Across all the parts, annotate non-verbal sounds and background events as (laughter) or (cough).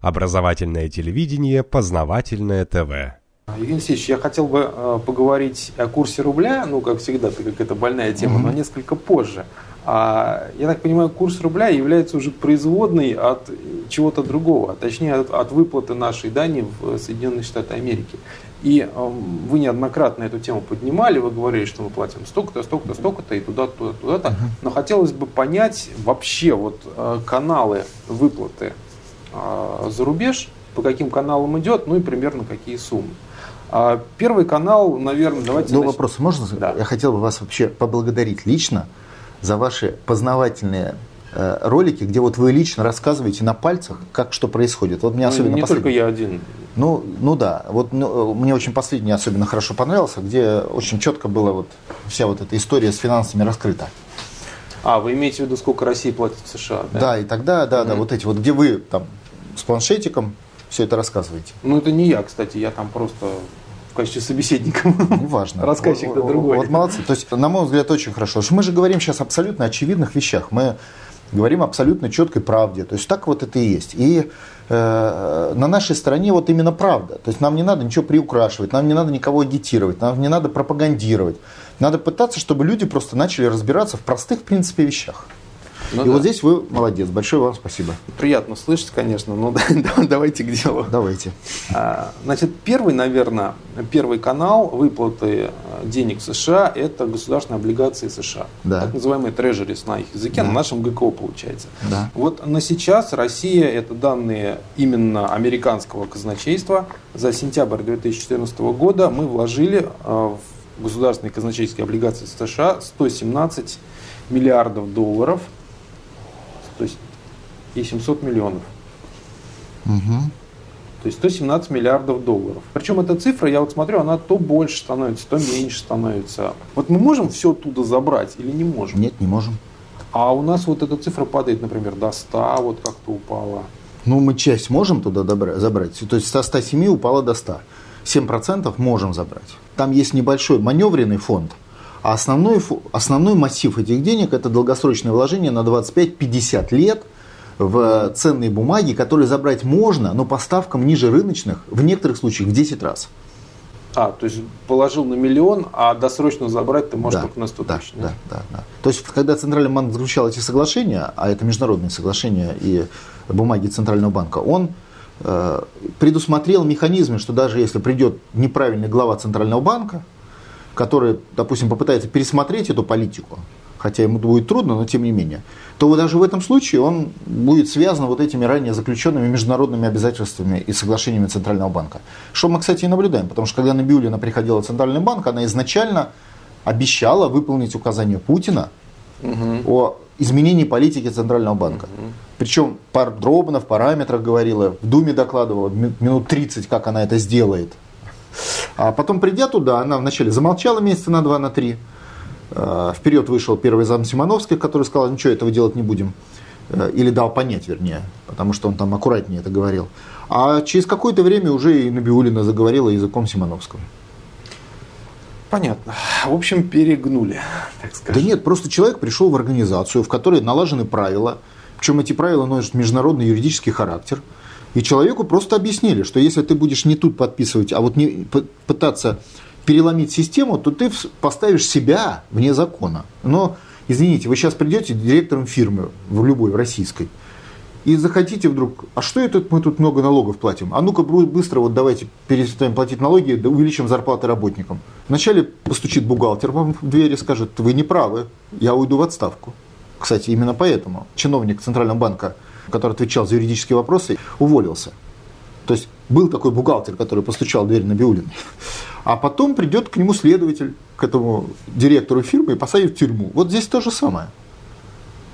Образовательное телевидение, познавательное ТВ. Евгений Алексеевич, я хотел бы э, поговорить о курсе рубля, ну, как всегда, так как это больная тема, но несколько позже. А, я так понимаю, курс рубля является уже производной от чего-то другого, а точнее от, от выплаты нашей дани в Соединенные Штаты Америки. И э, вы неоднократно эту тему поднимали, вы говорили, что мы платим столько-то, столько-то, столько-то и туда-то, туда-то. Но хотелось бы понять вообще вот э, каналы выплаты за рубеж, по каким каналам идет, ну и примерно какие суммы. А первый канал, наверное, давайте... До вопроса можно? Да. Я хотел бы вас вообще поблагодарить лично за ваши познавательные э, ролики, где вот вы лично рассказываете на пальцах, как что происходит. Вот мне Ну, особенно не последний- только я один. Ну, ну да, вот ну, мне очень последний особенно хорошо понравился, где очень четко была вот вся вот эта история с финансами раскрыта. А, вы имеете в виду, сколько Россия платит в США? Да, и тогда, да, да, Мгм. вот эти вот, где вы там с планшетиком все это рассказываете. Ну, это не я, кстати, я там просто в качестве собеседника. Неважно. Рассказчик-то Вот- другой. Вот молодцы. То есть, на мой взгляд, очень хорошо. Мы же говорим сейчас абсолютно очевидных вещах. Мы говорим абсолютно четкой правде. То есть так вот это и есть. И э, на нашей стороне вот именно правда. То есть нам не надо ничего приукрашивать, нам не надо никого агитировать, нам не надо пропагандировать. Надо пытаться, чтобы люди просто начали разбираться в простых, в принципе, вещах. Ну и да. вот здесь вы молодец. Большое вам спасибо. Приятно слышать, конечно, но да, (laughs) да, давайте к делу. Давайте. А, Значит, первый, наверное, первый канал выплаты э, денег в США – это государственные облигации США. Да. Так называемые трежерис на их языке, на нашем ГКО получается. Да. Вот на сейчас Россия, это данные именно американского казначейства, за сентябрь 2014 года мы вложили э, в государственные казначейские облигации США 117 миллиардов долларов то есть и 700 миллионов. Мгм. То есть 117 миллиардов долларов. Причем эта цифра, я вот смотрю, она то больше становится, то меньше становится. Вот мы можем все оттуда забрать или не можем? Нет, не можем. А у нас вот эта цифра падает, например, до 100, вот как-то упала. Ну, мы часть можем туда добра- забрать. То есть со 107 упало до 100. 7% можем забрать. Там есть небольшой маневренный фонд, а основной, основной массив этих денег – это долгосрочное вложение на 25-50 лет в ценные бумаги, которые забрать можно, но по ставкам ниже рыночных, в некоторых случаях в 10 раз. А, то есть положил на миллион, а досрочно забрать ты можешь Да, только на 100 да, тысяч. да, да, да. То есть, когда Центральный банк заключал эти соглашения, а это международные соглашения и бумаги Центрального банка, он предусмотрел механизмы, что даже если придет неправильный глава Центрального банка, который, допустим, попытается пересмотреть эту политику, хотя ему будет трудно, но тем не менее, то вот даже в этом случае он будет связан вот этими ранее заключенными международными обязательствами и соглашениями Центрального банка. Что мы, кстати, и наблюдаем, потому что когда Набиулина приходила в Центральный банк, она изначально обещала выполнить указание Путина Мгм. о изменении политики Центрального банка. Причем подробно в параметрах говорила, в Думе докладывала ми- минут 30, как она это сделает. А потом, придя туда, она вначале замолчала месяца на два, на три. Э, Вперед вышел первый зам Симоновский, который сказал, ничего этого делать не будем. Э, Или дал понять, вернее, потому что он там аккуратнее это говорил. А через какое-то время уже и Набиулина заговорила языком Симоновского. Понятно. В общем, перегнули, так Да скажем. нет, просто человек пришел в организацию, в которой налажены правила, причем эти правила носят международный юридический характер, и человеку просто объяснили, что если ты будешь не тут подписывать, а вот не пытаться переломить систему, то ты поставишь себя вне закона. Но, извините, вы сейчас придете директором фирмы, в любой, в российской, и захотите вдруг, а что это мы тут много налогов платим? А ну-ка быстро вот давайте перестанем платить налоги, да увеличим зарплаты работникам. Вначале постучит бухгалтер вам в дверь и скажет, вы не правы, я уйду в отставку. Кстати, именно поэтому чиновник Центрального банка, который отвечал за юридические вопросы, уволился. То есть был такой бухгалтер, который постучал в дверь на Биулин. А потом придет к нему следователь, к этому директору фирмы и посадит в тюрьму. Вот здесь то же самое.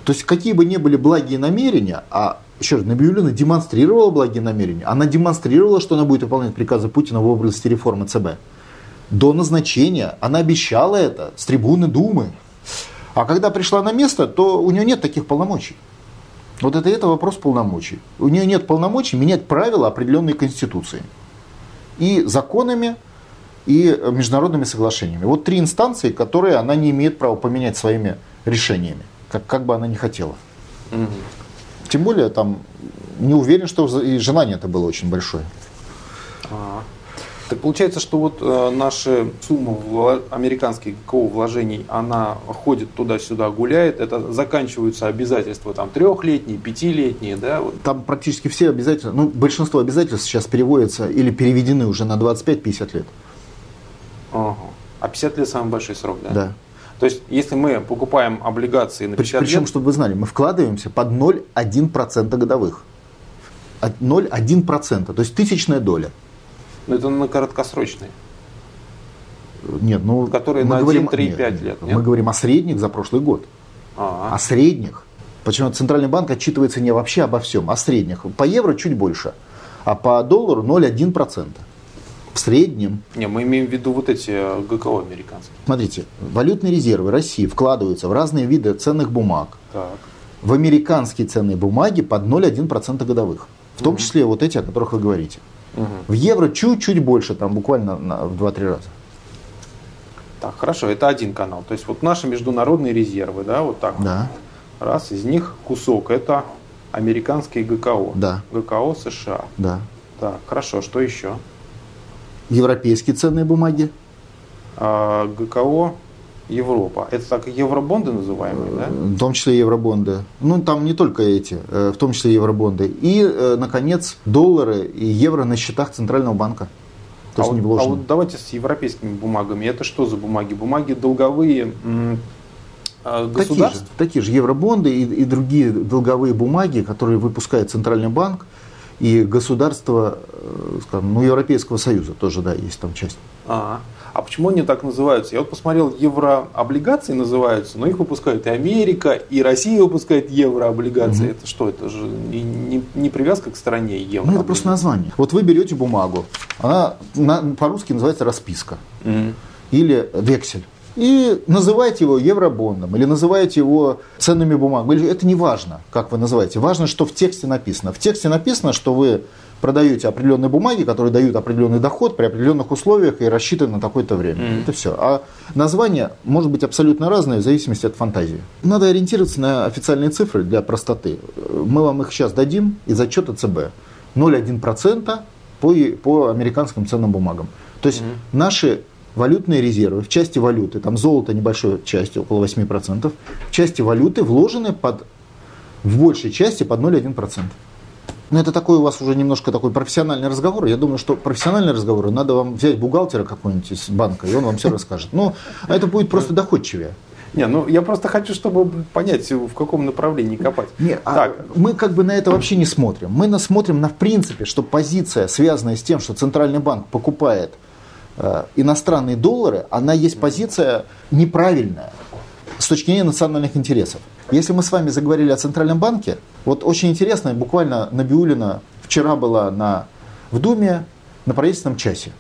То есть какие бы ни были благие намерения, а еще раз, Набиулина демонстрировала благие намерения, она демонстрировала, что она будет выполнять приказы Путина в области реформы ЦБ. До назначения она обещала это с трибуны Думы. А когда пришла на место, то у нее нет таких полномочий. Вот это, это вопрос полномочий. У нее нет полномочий менять правила определенной Конституции. И законами, и международными соглашениями. Вот три инстанции, которые она не имеет права поменять своими решениями, как, как бы она ни хотела. Мгм. Тем более там не уверен, что и желание это было очень большое. А, так получается, что вот э, наши суммы вла- американских ГКО вложений, она ходит туда-сюда, гуляет, это заканчиваются обязательства там трехлетние, пятилетние, да? Вот. Там практически все обязательства, ну, большинство обязательств сейчас переводятся или переведены уже на 25-50 лет. Ага. А 50 лет самый большой срок, да? Да. То есть, если мы покупаем облигации на 50 Причем, лет, чтобы вы знали, мы вкладываемся под 0,1% годовых. От 0,1%, то есть тысячная доля. ну, это на короткосрочные. Нет, ну, Которые мы на говорим- 1-3-5 нет, лет, Мы нет? говорим о средних за прошлый год. А, О средних. Почему Центральный банк отчитывается не вообще обо всем, а средних. По евро чуть больше, а по доллару 0,1%. В среднем. Не, мы имеем в виду вот эти э, ГКО американские. Смотрите, валютные резервы России вкладываются в разные виды ценных бумаг. Так. В американские ценные бумаги под 0,1% годовых. В том числе вот эти, о которых вы говорите. Мгм. В евро чуть-чуть больше, там буквально на- в 2-3 раза. Так, хорошо, это один канал. То есть вот наши международные резервы, да, вот так. вот. Да, Раз, из них кусок это американские ГКО. Да. ГКО США. да. Так, хорошо, что еще? Европейские ценные бумаги. А, ГКО Европа. Это так евробонды называемые, да? В том числе евробонды. Ну, там не только эти, э, в том числе евробонды. И, э, наконец, доллары и евро на счетах Центрального банка. То а, есть вот, а вот давайте с европейскими бумагами. Это что за бумаги? Бумаги долговые а, Такие же, государств? такие же евробонды и, и другие долговые бумаги, которые выпускает Центральный банк и государство, э, скажем, ну, Европейского Союза тоже, да, есть там часть. А, а почему они так называются? Я вот посмотрел, еврооблигации называются, но их выпускают и Америка, и Россия выпускает еврооблигации. Это что? Это же не, не- не привязка к стране евро. Ну, это просто название. Вот вы берете бумагу, она на- по-русски называется расписка. Мгм. или вексель. И называйте его евробондом, или называете его ценными бумагами. Это не важно, как вы называете. Важно, что в тексте написано. В тексте написано, что вы продаете определенные бумаги, которые дают определенный доход при определенных условиях и рассчитаны на такое-то время. Мгм. Это все. А название может быть абсолютно разное в зависимости от фантазии. Надо ориентироваться на официальные цифры для простоты. Мы вам их сейчас дадим из отчета ЦБ. 0,1% по, по американским ценным бумагам. То есть наши валютные резервы в части валюты, там золото небольшой части, около 8%, в части валюты вложены под, в большей части под 0,1%. Но это такой у вас уже немножко такой профессиональный разговор. Я думаю, что профессиональные разговоры надо вам взять бухгалтера какого-нибудь из банка, и он вам все расскажет. Ну, а это будет просто доходчивее. Не, ну я просто хочу, чтобы понять, в каком направлении копать. Не, а Так, мы как бы на это вообще не смотрим. Мы смотрим на в принципе, что позиция, связанная с тем, что Центральный банк покупает иностранные доллары, она есть позиция неправильная с точки зрения национальных интересов. Если мы с вами заговорили о Центральном банке, вот очень интересно, буквально Набиулина вчера была на, в Думе на правительственном часе.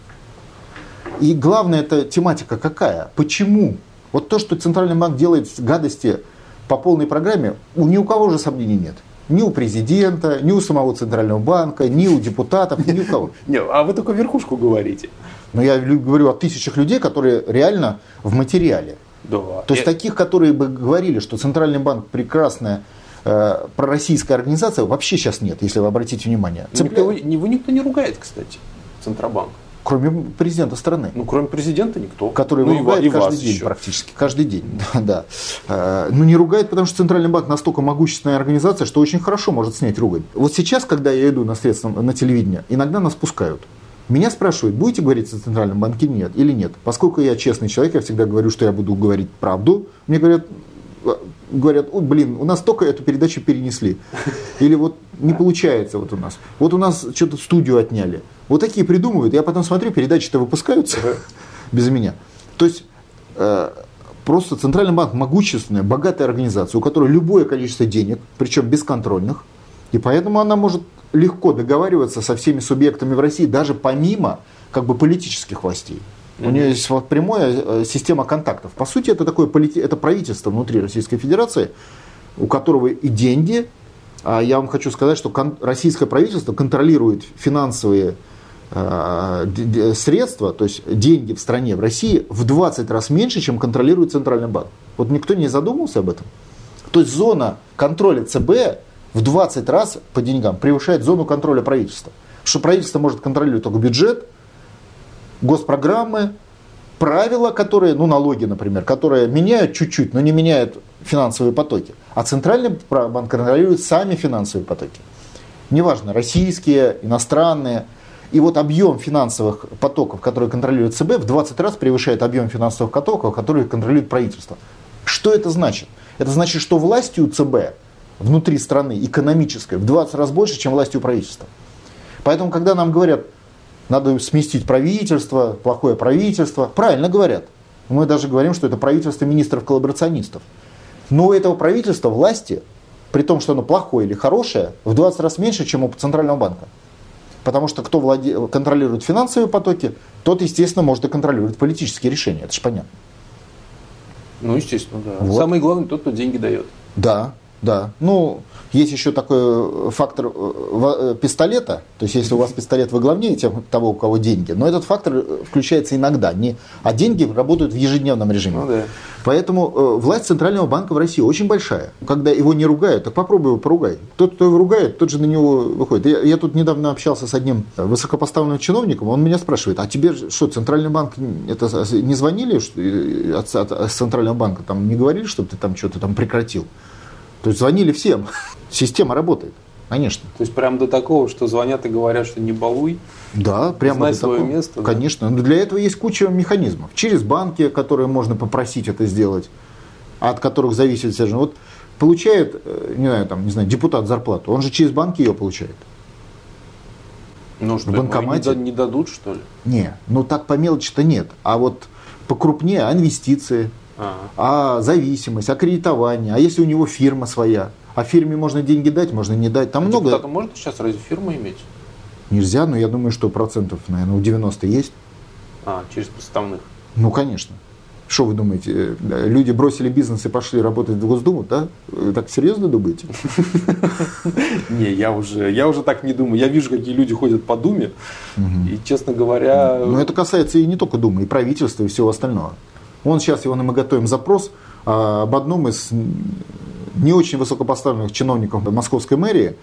И главная эта тематика какая? Почему? Вот то, что Центральный банк делает гадости по полной программе, у ни у кого же сомнений нет. Ни у президента, ни у самого Центрального банка, ни у депутатов, ни у кого. (laughs) не, а вы только верхушку говорите. Но я говорю о тысячах людей, которые реально в материале. Да. То есть Я- таких, которые бы говорили, что Центральный банк прекрасная э, пророссийская организация, вообще сейчас нет, если вы обратите внимание. Никто, Цепля- его- его никто не ругает, кстати, Центробанк. Кроме президента страны. Ну, кроме президента, никто. который ну, ругает и каждый день еще. практически. Каждый день, (laughs) да. да. Э, Ну, не ругает, потому что Центральный банк настолько могущественная организация, что очень хорошо может снять ругань. Вот сейчас, когда я иду на средством, на телевидение, иногда нас пускают. Меня спрашивают, будете говорить о Центральном банке нет или нет. Поскольку я честный человек, я всегда говорю, что я буду говорить правду. Мне говорят, э, говорят, ой, блин, у нас только эту передачу перенесли. Или вот не получается вот у нас. Вот у нас что-то студию отняли. Вот такие придумывают. Я потом смотрю, передачи-то выпускаются (laughs) без меня. То есть э, просто Центральный банк могущественная, богатая организация, у которой любое количество денег, причем бесконтрольных, и поэтому она может легко договариваться со всеми субъектами в России, даже помимо как бы политических властей. У нее есть вот прямая э, система контактов. По сути, это такое полити- это правительство внутри Российской Федерации, у которого и деньги. А я вам хочу сказать, что кон- российское правительство контролирует финансовые э, средства, то есть деньги в стране, в России, в 20 раз меньше, чем контролирует Центральный банк. Вот никто не задумывался об этом. То есть зона контроля ЦБ в 20 раз по деньгам превышает зону контроля правительства. Что правительство может контролировать только бюджет, госпрограммы, правила, которые, ну налоги, например, которые меняют чуть-чуть, но не меняют финансовые потоки. А центральный банк контролирует сами финансовые потоки. Неважно, российские, иностранные. И вот объем финансовых потоков, которые контролирует ЦБ, в 20 раз превышает объем финансовых потоков, которые контролирует правительство. Что это значит? Это значит, что властью ЦБ внутри страны экономической в 20 раз больше, чем властью правительства. Поэтому, когда нам говорят, надо сместить правительство, плохое правительство, правильно говорят. Мы даже говорим, что это правительство министров-коллаборационистов. Но у этого правительства власти, при том, что оно плохое или хорошее, в 20 раз меньше, чем у Центрального банка. Потому что кто владе... контролирует финансовые потоки, тот, естественно, может и контролировать политические решения. Это же понятно. Ну, естественно, да. Вот. Самый главный тот, кто деньги дает. Да, да. Ну, есть еще такой э, фактор э, э, пистолета, то есть если у вас пистолет вы главнее того, у кого деньги, но этот фактор включается иногда, не, а деньги работают в ежедневном режиме. Ну, да. Поэтому власть Центрального банка в России очень большая. Когда его не ругают, так попробуй его поругай. Тот, кто его ругает, тот же на него выходит. Я, я тут недавно общался с одним высокопоставленным чиновником, он меня спрашивает, а тебе что, Центральный банк, это не звонили от, от, от Центрального банка, там не говорили, чтобы ты там что-то там прекратил? То есть звонили всем. Система работает. Конечно. То есть прям до такого, что звонят и говорят, что не балуй. Да, прямо Знай до свое такого. место. Конечно. Но для этого есть куча механизмов. Через банки, которые можно попросить это сделать, от которых зависит все же. Вот получает, э, не знаю, там, не знаю, депутат зарплату, он же через банки ее получает. Ну что, в банкомате. Не, дадут, что ли? Не, ну так по мелочи-то нет. А вот покрупнее, а инвестиции, а, а зависимость, аккредитование, а если у него фирма своя, а фирме можно деньги дать, можно не дать. Там а много. Депутату можно сейчас разве фирму иметь? Нельзя, но я думаю, что процентов, наверное, у 90 есть. А, через поставных. Ну, конечно. Что вы думаете, э, люди бросили бизнес и пошли работать в Госдуму, да? Вы так серьезно думаете? (laughs) Не, я уже, я уже так не думаю. Я вижу, какие люди ходят по Думе, и, честно говоря... Но это касается и не только Думы, и правительства, и всего остального. Вон сейчас его мы готовим запрос а, об одном из не очень высокопоставленных чиновников московской мэрии,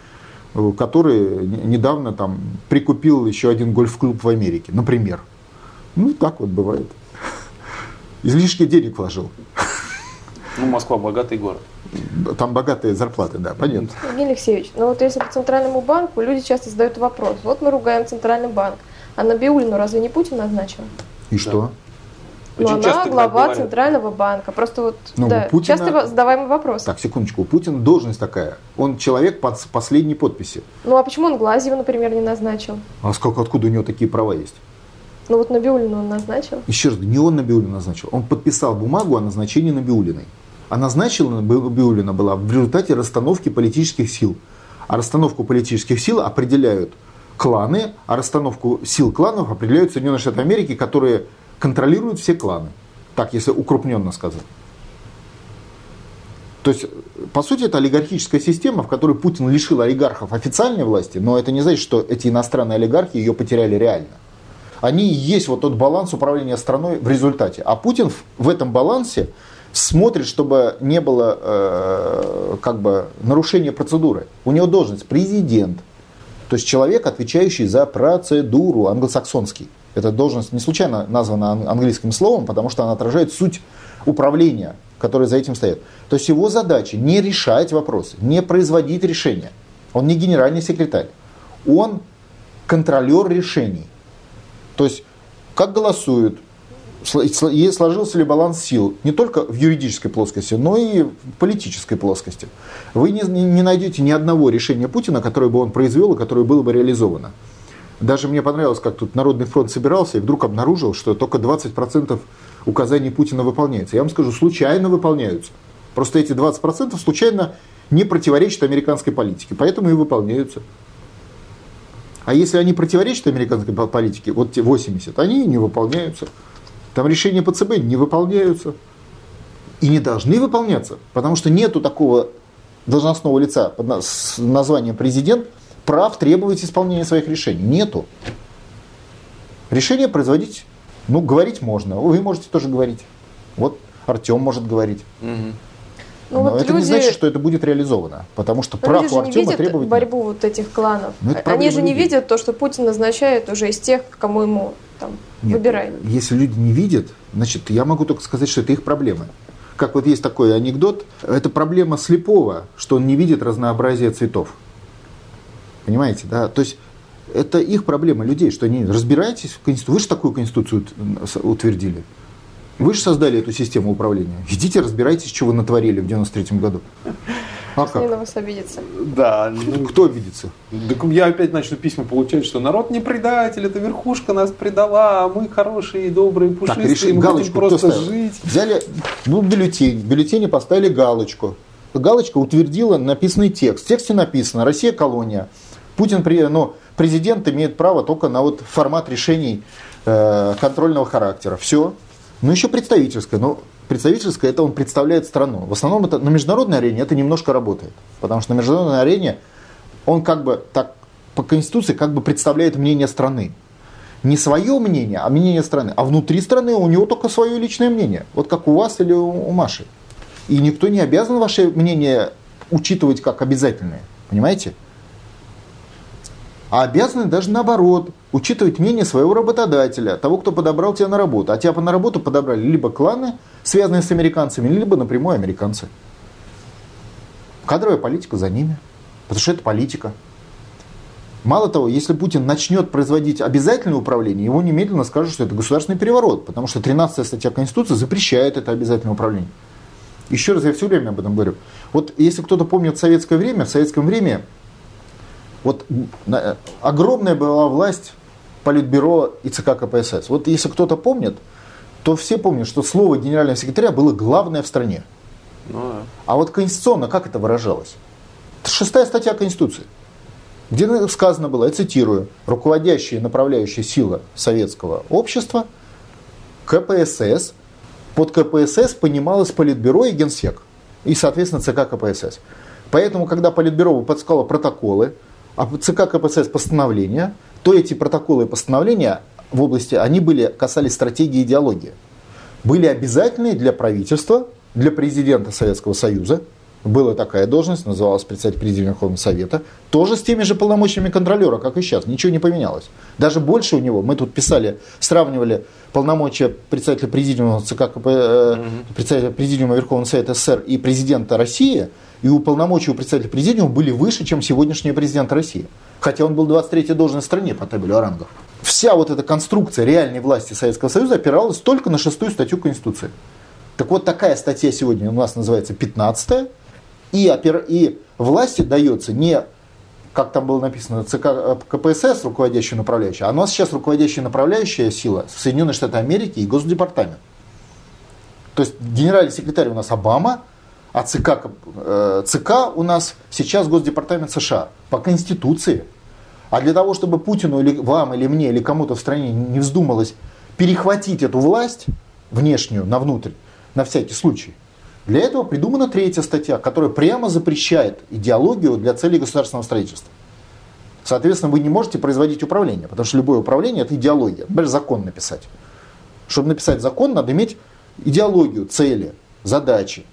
который недавно там прикупил еще один гольф-клуб в Америке, например. Ну, так вот бывает. Излишки денег вложил. Ну, Москва богатый город. Там богатые зарплаты, да, понятно. Евгений Алексеевич, ну вот если по Центральному банку, люди часто задают вопрос. Вот мы ругаем Центральный банк, а Набиулину разве не Путин назначил? И что? Но Очень она глава Центрального банка. Просто вот ну, да, Путина... часто задаваемый вопрос. Так, секундочку. У Путина должность такая. Он человек под последней подписи. Ну а почему он Глазьева, например, не назначил? А сколько, откуда у него такие права есть? Ну вот Набиулину он назначил. Еще раз, не он Набиулину назначил. Он подписал бумагу о назначении Набиулиной. А назначена Набиулина была в результате расстановки политических сил. А расстановку политических сил определяют кланы, а расстановку сил кланов определяют Соединенные Штаты Америки, которые контролируют все кланы. Так, если укрупненно сказать. То есть, по сути, это олигархическая система, в которой Путин лишил олигархов официальной власти, но это не значит, что эти иностранные олигархи ее потеряли реально. Они и есть вот тот баланс управления страной в результате. А Путин в этом балансе смотрит, чтобы не было э, как бы нарушения процедуры. У него должность президент, то есть человек, отвечающий за процедуру, англосаксонский. Эта должность не случайно названа английским словом, потому что она отражает суть управления, которое за этим стоит. То есть его задача не решать вопросы, не производить решения. Он не генеральный секретарь. Он контролер решений. То есть как голосуют, сложился ли баланс сил не только в юридической плоскости, но и в политической плоскости. Вы не, не найдете ни одного решения Путина, которое бы он произвел и которое было бы реализовано. Даже мне понравилось, как тут Народный фронт собирался и вдруг обнаружил, что только 20% указаний Путина выполняется. Я вам скажу, случайно выполняются. Просто эти 20% случайно не противоречат американской политике, поэтому и выполняются. А если они противоречат американской политике, вот те 80, они не выполняются. Там решения по ЦБ не выполняются. И не должны выполняться, потому что нету такого должностного лица под названием президент, прав требовать исполнения своих решений. Нету. Решение производить, ну, говорить можно. Вы можете тоже говорить. Вот Артем может говорить. Угу. Но вот это люди... не значит, что это будет реализовано, потому что прав у Артема требовать борьбу вот этих кланов. Они же не людей. видят то, что Путин назначает уже из тех, кому ему там Нет, выбирает. Если люди не видят, значит, я могу только сказать, что это их проблемы. Как вот есть такой анекдот, это проблема слепого, что он не видит разнообразие цветов. Понимаете, да? То есть это их проблема людей, что они разбираетесь в Конституции. Вы же такую Конституцию утвердили. Вы же создали эту систему управления. Идите разбирайтесь, что вы натворили в 93 году. А как? на вас обидится. Да. Ну, Кто обидится? Так я опять начну письма получать, что народ не предатель, это верхушка нас предала, а мы хорошие, добрые, пушистые, так, решили, мы галочку просто жить. Взяли ну, бюллетень, в бюллетене поставили галочку. Галочка утвердила написанный текст. В тексте написано «Россия – колония». Путин, ну, президент имеет право только на вот формат решений э, контрольного характера. Все. Ну, еще представительское. Но представительское это он представляет страну. В основном это на международной арене это немножко работает. Потому что на международной арене он как бы так по Конституции как бы представляет мнение страны. Не свое мнение, а мнение страны. А внутри страны у него только свое личное мнение. Вот как у вас или у Маши. И никто не обязан ваше мнение учитывать как обязательное. Понимаете? А обязаны даже наоборот учитывать мнение своего работодателя, того, кто подобрал тебя на работу. А тебя на работу подобрали либо кланы, связанные с американцами, либо напрямую американцы. Кадровая политика за ними, потому что это политика. Мало того, если Путин начнет производить обязательное управление, его немедленно скажут, что это государственный переворот, потому что 13 статья Конституции запрещает это обязательное управление. Еще раз я все время об этом говорю. Вот если кто-то помнит советское время, в советском времени вот огромная была власть Политбюро и ЦК КПСС. Вот если кто-то помнит, то все помнят, что слово генерального секретаря было главное в стране. Ну, да. А вот конституционно как это выражалось? Это шестая статья Конституции, где сказано было, я цитирую, руководящая и направляющая сила советского общества, КПСС, под КПСС понималось Политбюро и Генсек, и, соответственно, ЦК КПСС. Поэтому, когда Политбюро выпускало протоколы, ЦК КПСС постановления, то эти протоколы и постановления в области, они были, касались стратегии и идеологии. Были обязательные для правительства, для президента Советского Союза, была такая должность, называлась председатель президиума Верховного Совета, тоже с теми же полномочиями контролера, как и сейчас, ничего не поменялось. Даже больше у него, мы тут писали, сравнивали полномочия председателя президиума ЦК КП, э, председателя президиума Верховного Совета СССР и президента России – и у полномочий у председателя президиума были выше, чем сегодняшний президент России. Хотя он был 23-й должность в стране по табелю о рангах. Вся вот эта конструкция реальной власти Советского Союза опиралась только на шестую статью Конституции. Так вот, такая статья сегодня у нас называется 15 и, опер... и власти дается не, как там было написано, ЦК э, КПСС, руководящая направляющая, а у нас сейчас руководящая направляющая сила Соединенные Штаты Америки и Госдепартамент. То есть генеральный секретарь у нас Обама, а ЦК, э, ЦК у нас сейчас Госдепартамент США по Конституции. А для того, чтобы Путину или вам, или мне, или кому-то в стране не вздумалось перехватить эту власть внешнюю на внутрь, на всякий случай, для этого придумана третья статья, которая прямо запрещает идеологию для целей государственного строительства. Соответственно, вы не можете производить управление, потому что любое управление – это идеология. Например, закон написать. Чтобы написать закон, надо иметь идеологию, цели, задачи.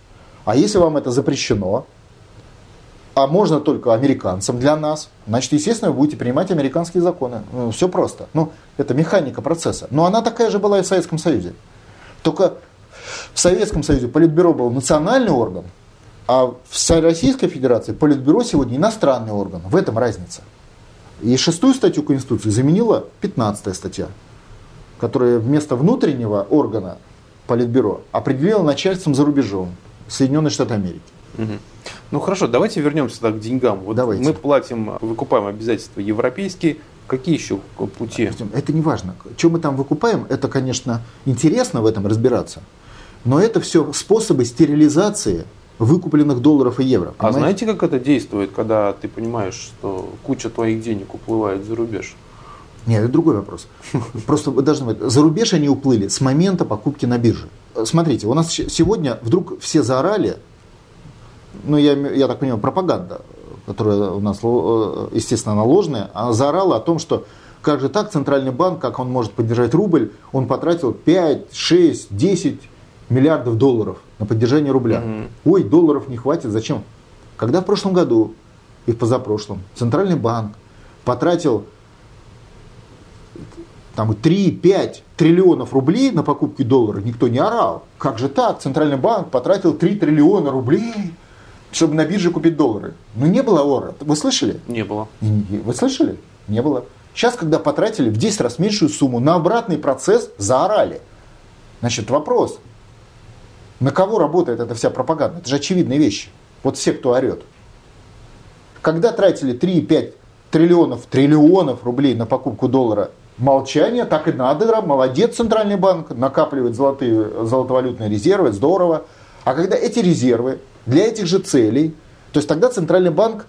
А если вам это запрещено, а можно только американцам для нас, значит, естественно, вы будете принимать американские законы. Ну, все просто. Ну, это механика процесса. Но она такая же была и в Советском Союзе. Только в Советском Союзе Политбюро был национальный орган, а в Российской Федерации Политбюро сегодня иностранный орган. В этом разница. И шестую статью Конституции заменила 15 статья, которая вместо внутреннего органа Политбюро определила начальством за рубежом. Соединенные Штаты Америки. Угу. Ну хорошо, давайте вернемся так к деньгам. Вот давайте. мы платим, выкупаем обязательства европейские. Какие еще пути? Это не важно. Что мы там выкупаем, это, конечно, интересно в этом разбираться. Но это все способы стерилизации выкупленных долларов и евро. А понимаете? А знаете, как это действует, когда ты понимаешь, что куча твоих денег уплывает за рубеж? Нет, это другой вопрос. Просто вы должны быть. За рубеж они уплыли с момента покупки на бирже. Смотрите, у нас сегодня вдруг все заорали, ну, я, я так понимаю, пропаганда, которая у нас, э, естественно, наложенная, она заорала о том, что как же так Центральный банк, как он может поддержать рубль, он потратил 5, 6, 10 миллиардов долларов на поддержание рубля. Мгм. Ой, долларов не хватит, зачем? Когда в прошлом году и в позапрошлом Центральный банк потратил там 3-5 триллионов рублей на покупки долларов, никто не орал. Как же так? Центральный банк потратил 3 триллиона рублей, чтобы на бирже купить доллары. Ну не было ора. Вы слышали? Не было. Вы слышали? Не было. Сейчас, когда потратили в 10 раз меньшую сумму на обратный процесс, заорали. Значит, вопрос. На кого работает эта вся пропаганда? Это же очевидные вещи. Вот все, кто орет. Когда тратили 3-5 триллионов, триллионов рублей на покупку доллара, молчание, так и надо, молодец Центральный банк, накапливает золотые, золотовалютные резервы, здорово. А когда эти резервы для этих же целей, то есть тогда Центральный банк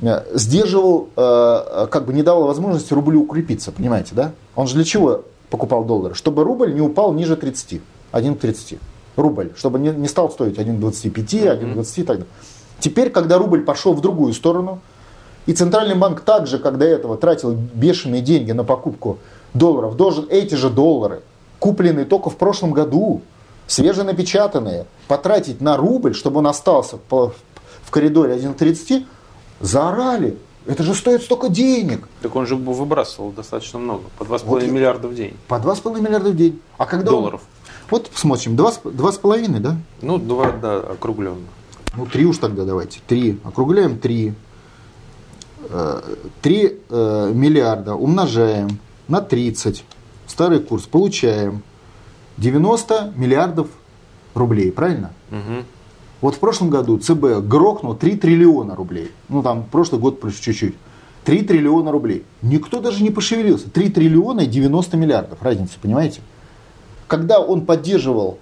э, сдерживал, э, как бы не давал возможности рублю укрепиться, понимаете, да? Он же для чего покупал доллары? Чтобы рубль не упал ниже 30, 1 к 30. Рубль, чтобы не, не стал стоить 1 к 25, 1 к 20 и так далее. Теперь, когда рубль пошел в другую сторону, и Центральный банк также, как до этого, тратил бешеные деньги на покупку долларов, должен эти же доллары, купленные только в прошлом году, свеженапечатанные, потратить на рубль, чтобы он остался по- в коридоре 1 к 30, заорали. Это же стоит столько денег. Так он же выбрасывал достаточно много, по 2,5 Вот миллиарда в день По 2,5 миллиарда в день. А когда он- Вот посмотрим, 2,5, да? Ну, два, да, округленно. Ну, три уж тогда давайте. Три. Округляем три. Э, Три э, миллиарда умножаем на 30. Старый курс. Получаем 90 миллиардов рублей. Правильно? Мгм. Вот в прошлом году ЦБ грохнул 3 триллиона рублей. Ну, там прошлый год плюс чуть-чуть. 3 триллиона рублей. Никто даже не пошевелился. 3 триллиона и 90 миллиардов. Разница, понимаете? Когда он поддерживал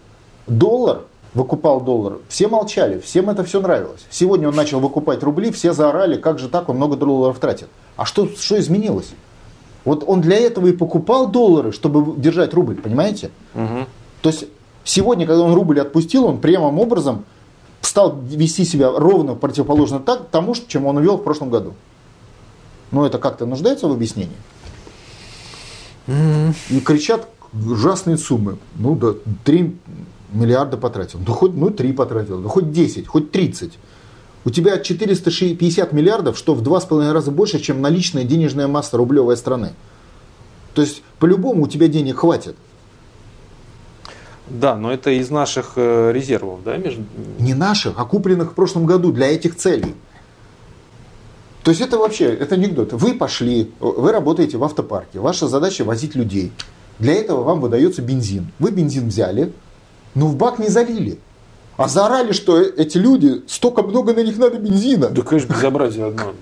доллар, выкупал доллар, все молчали, всем это все нравилось. Сегодня он начал выкупать рубли, все заорали, как же так, он много долларов тратит. А что, что изменилось? Вот он для этого и покупал доллары, чтобы держать рубль, понимаете? Мгм. То есть сегодня, когда он рубль отпустил, он прямым образом стал вести себя ровно противоположно так, тому, чем он вел в прошлом году. Но это как-то нуждается в объяснении? И кричат ужасные суммы. Ну да, 3 миллиарда потратил. Да хоть ну, 3 потратил, да хоть 10, хоть 30. У тебя 450 миллиардов, что в 2,5 раза больше, чем наличная денежная масса рублевой страны. То есть, по-любому у тебя денег хватит. Да, но это из наших э, резервов, да, между... Не наших, а купленных в прошлом году для этих целей. То есть это вообще, это анекдот. Вы пошли, вы работаете в автопарке, ваша задача возить людей. Для этого вам выдается бензин. Вы бензин взяли, но в бак не залили. А заорали, что эти люди, столько много на них надо бензина. Да, конечно, безобразие одно.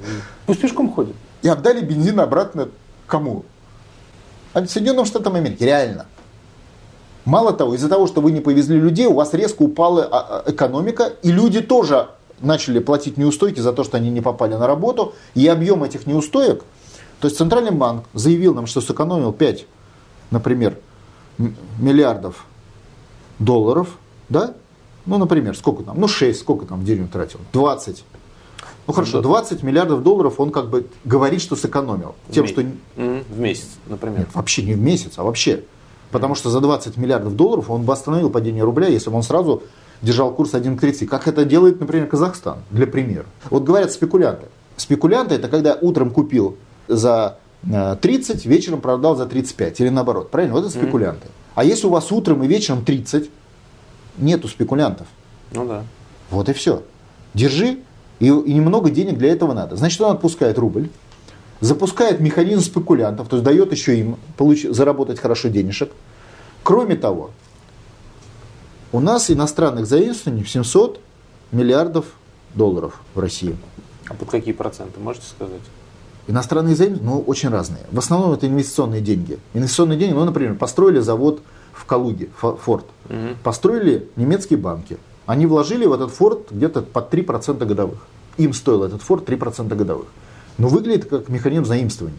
Пусть пешком ходят. И отдали бензин обратно кому? А Соединенным Штатам Америки, реально. Мало того, из-за того, что вы не повезли людей, у вас резко упала а, а, экономика, и люди тоже начали платить неустойки за то, что они не попали на работу, и объем этих неустоек, то есть Центральный банк заявил нам, что сэкономил 5, например, миллиардов долларов, да? Ну, например, сколько там? Ну, 6, сколько там в день он тратил? 20. Ну, хорошо, 20 миллиардов долларов он как бы говорит, что сэкономил. Тем, В что... В месяц, например. Нет, вообще не в месяц, а вообще. Потому что за 20 миллиардов долларов он бы остановил падение рубля, если бы он сразу держал курс 1 к 30. Как это делает, например, Казахстан, для примера. Вот говорят спекулянты. Спекулянты это когда утром купил за 30, вечером продал за 35. Или наоборот. Правильно? Вот это спекулянты. А если у вас утром и вечером 30, нету спекулянтов. Ну да. Вот и все. Держи, и, и немного денег для этого надо. Значит, он отпускает рубль, запускает механизм спекулянтов, то есть дает еще им получ- заработать хорошо денежек. Кроме того, у нас иностранных заимствований в 700 миллиардов долларов в России. А под какие проценты, можете сказать? Иностранные заимствования, ну, очень разные. В основном это инвестиционные деньги. Инвестиционные деньги, ну, например, построили завод в Калуге, Фо- Форд. Мгм. Построили немецкие банки. Они вложили в этот форт где-то под 3% годовых. Им стоил этот форт 3% годовых. Но выглядит как механизм заимствования.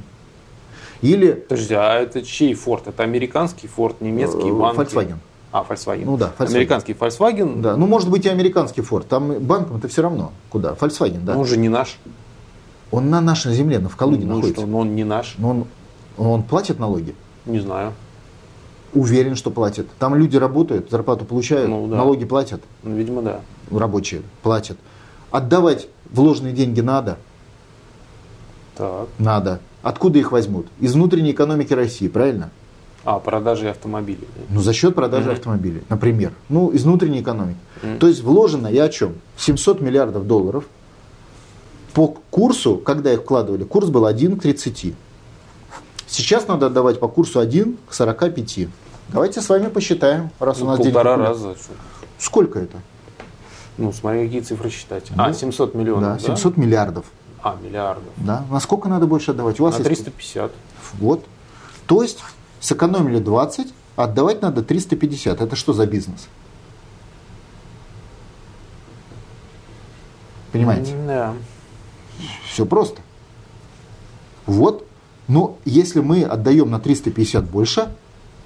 Или Подожди, а это чей форт? Это американский форт, немецкий Э, банк? Volkswagen. А, Volkswagen. Ну да, Volkswagen. Американский Volkswagen, да, ну может быть и американский форт. Там банкам это все равно. Куда? Volkswagen, да. но он же не наш. Он на нашей земле, но в Калуге ну находится. что, но он не наш. Но он, он платит налоги. Не знаю. Уверен, что платят. Там люди работают, зарплату получают, Ну, да. налоги платят, Ну, видимо, да. рабочие платят. Отдавать вложенные деньги надо? Так. Надо. Откуда их возьмут? Из внутренней экономики России, правильно? А, продажи автомобилей. Ну, за счет продажи Мгм. автомобилей, например. Ну, из внутренней экономики. Мгм. То есть вложено, я о чем? 700 миллиардов долларов. По курсу, когда их вкладывали, курс был 1 к 30. Сейчас надо отдавать по курсу 1 к 45. Давайте с вами посчитаем, раз у Ну, нас полтора денег- раза. Сколько это? Ну, смотри, какие цифры считать. А, 700 миллионов, да, да? 700 миллиардов. А, миллиардов. Да. На сколько надо больше отдавать? У вас На есть- 350. Вот. То есть сэкономили 20, а отдавать надо 350. Это что за бизнес? Понимаете? Да. Все просто. Вот. Но если мы отдаем на 350 больше,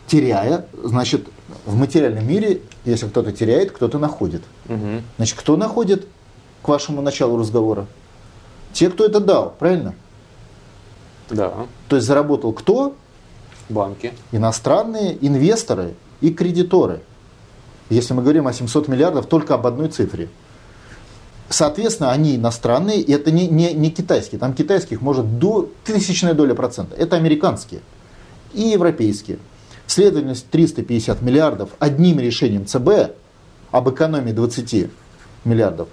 теряя, значит, в материальном мире, если кто-то теряет, кто-то находит. Мгм. Значит, кто находит к вашему началу разговора? Те, кто это дал, правильно? Да. То есть заработал кто? Банки. Иностранные инвесторы и кредиторы. Если мы говорим о 700 миллиардов, только об одной цифре. Соответственно, они иностранные, и это не, не, не китайские. Там китайских может до тысячная доля процента. Это американские и европейские. Следовательно, 350 миллиардов одним решением ЦБ об экономии 20 миллиардов.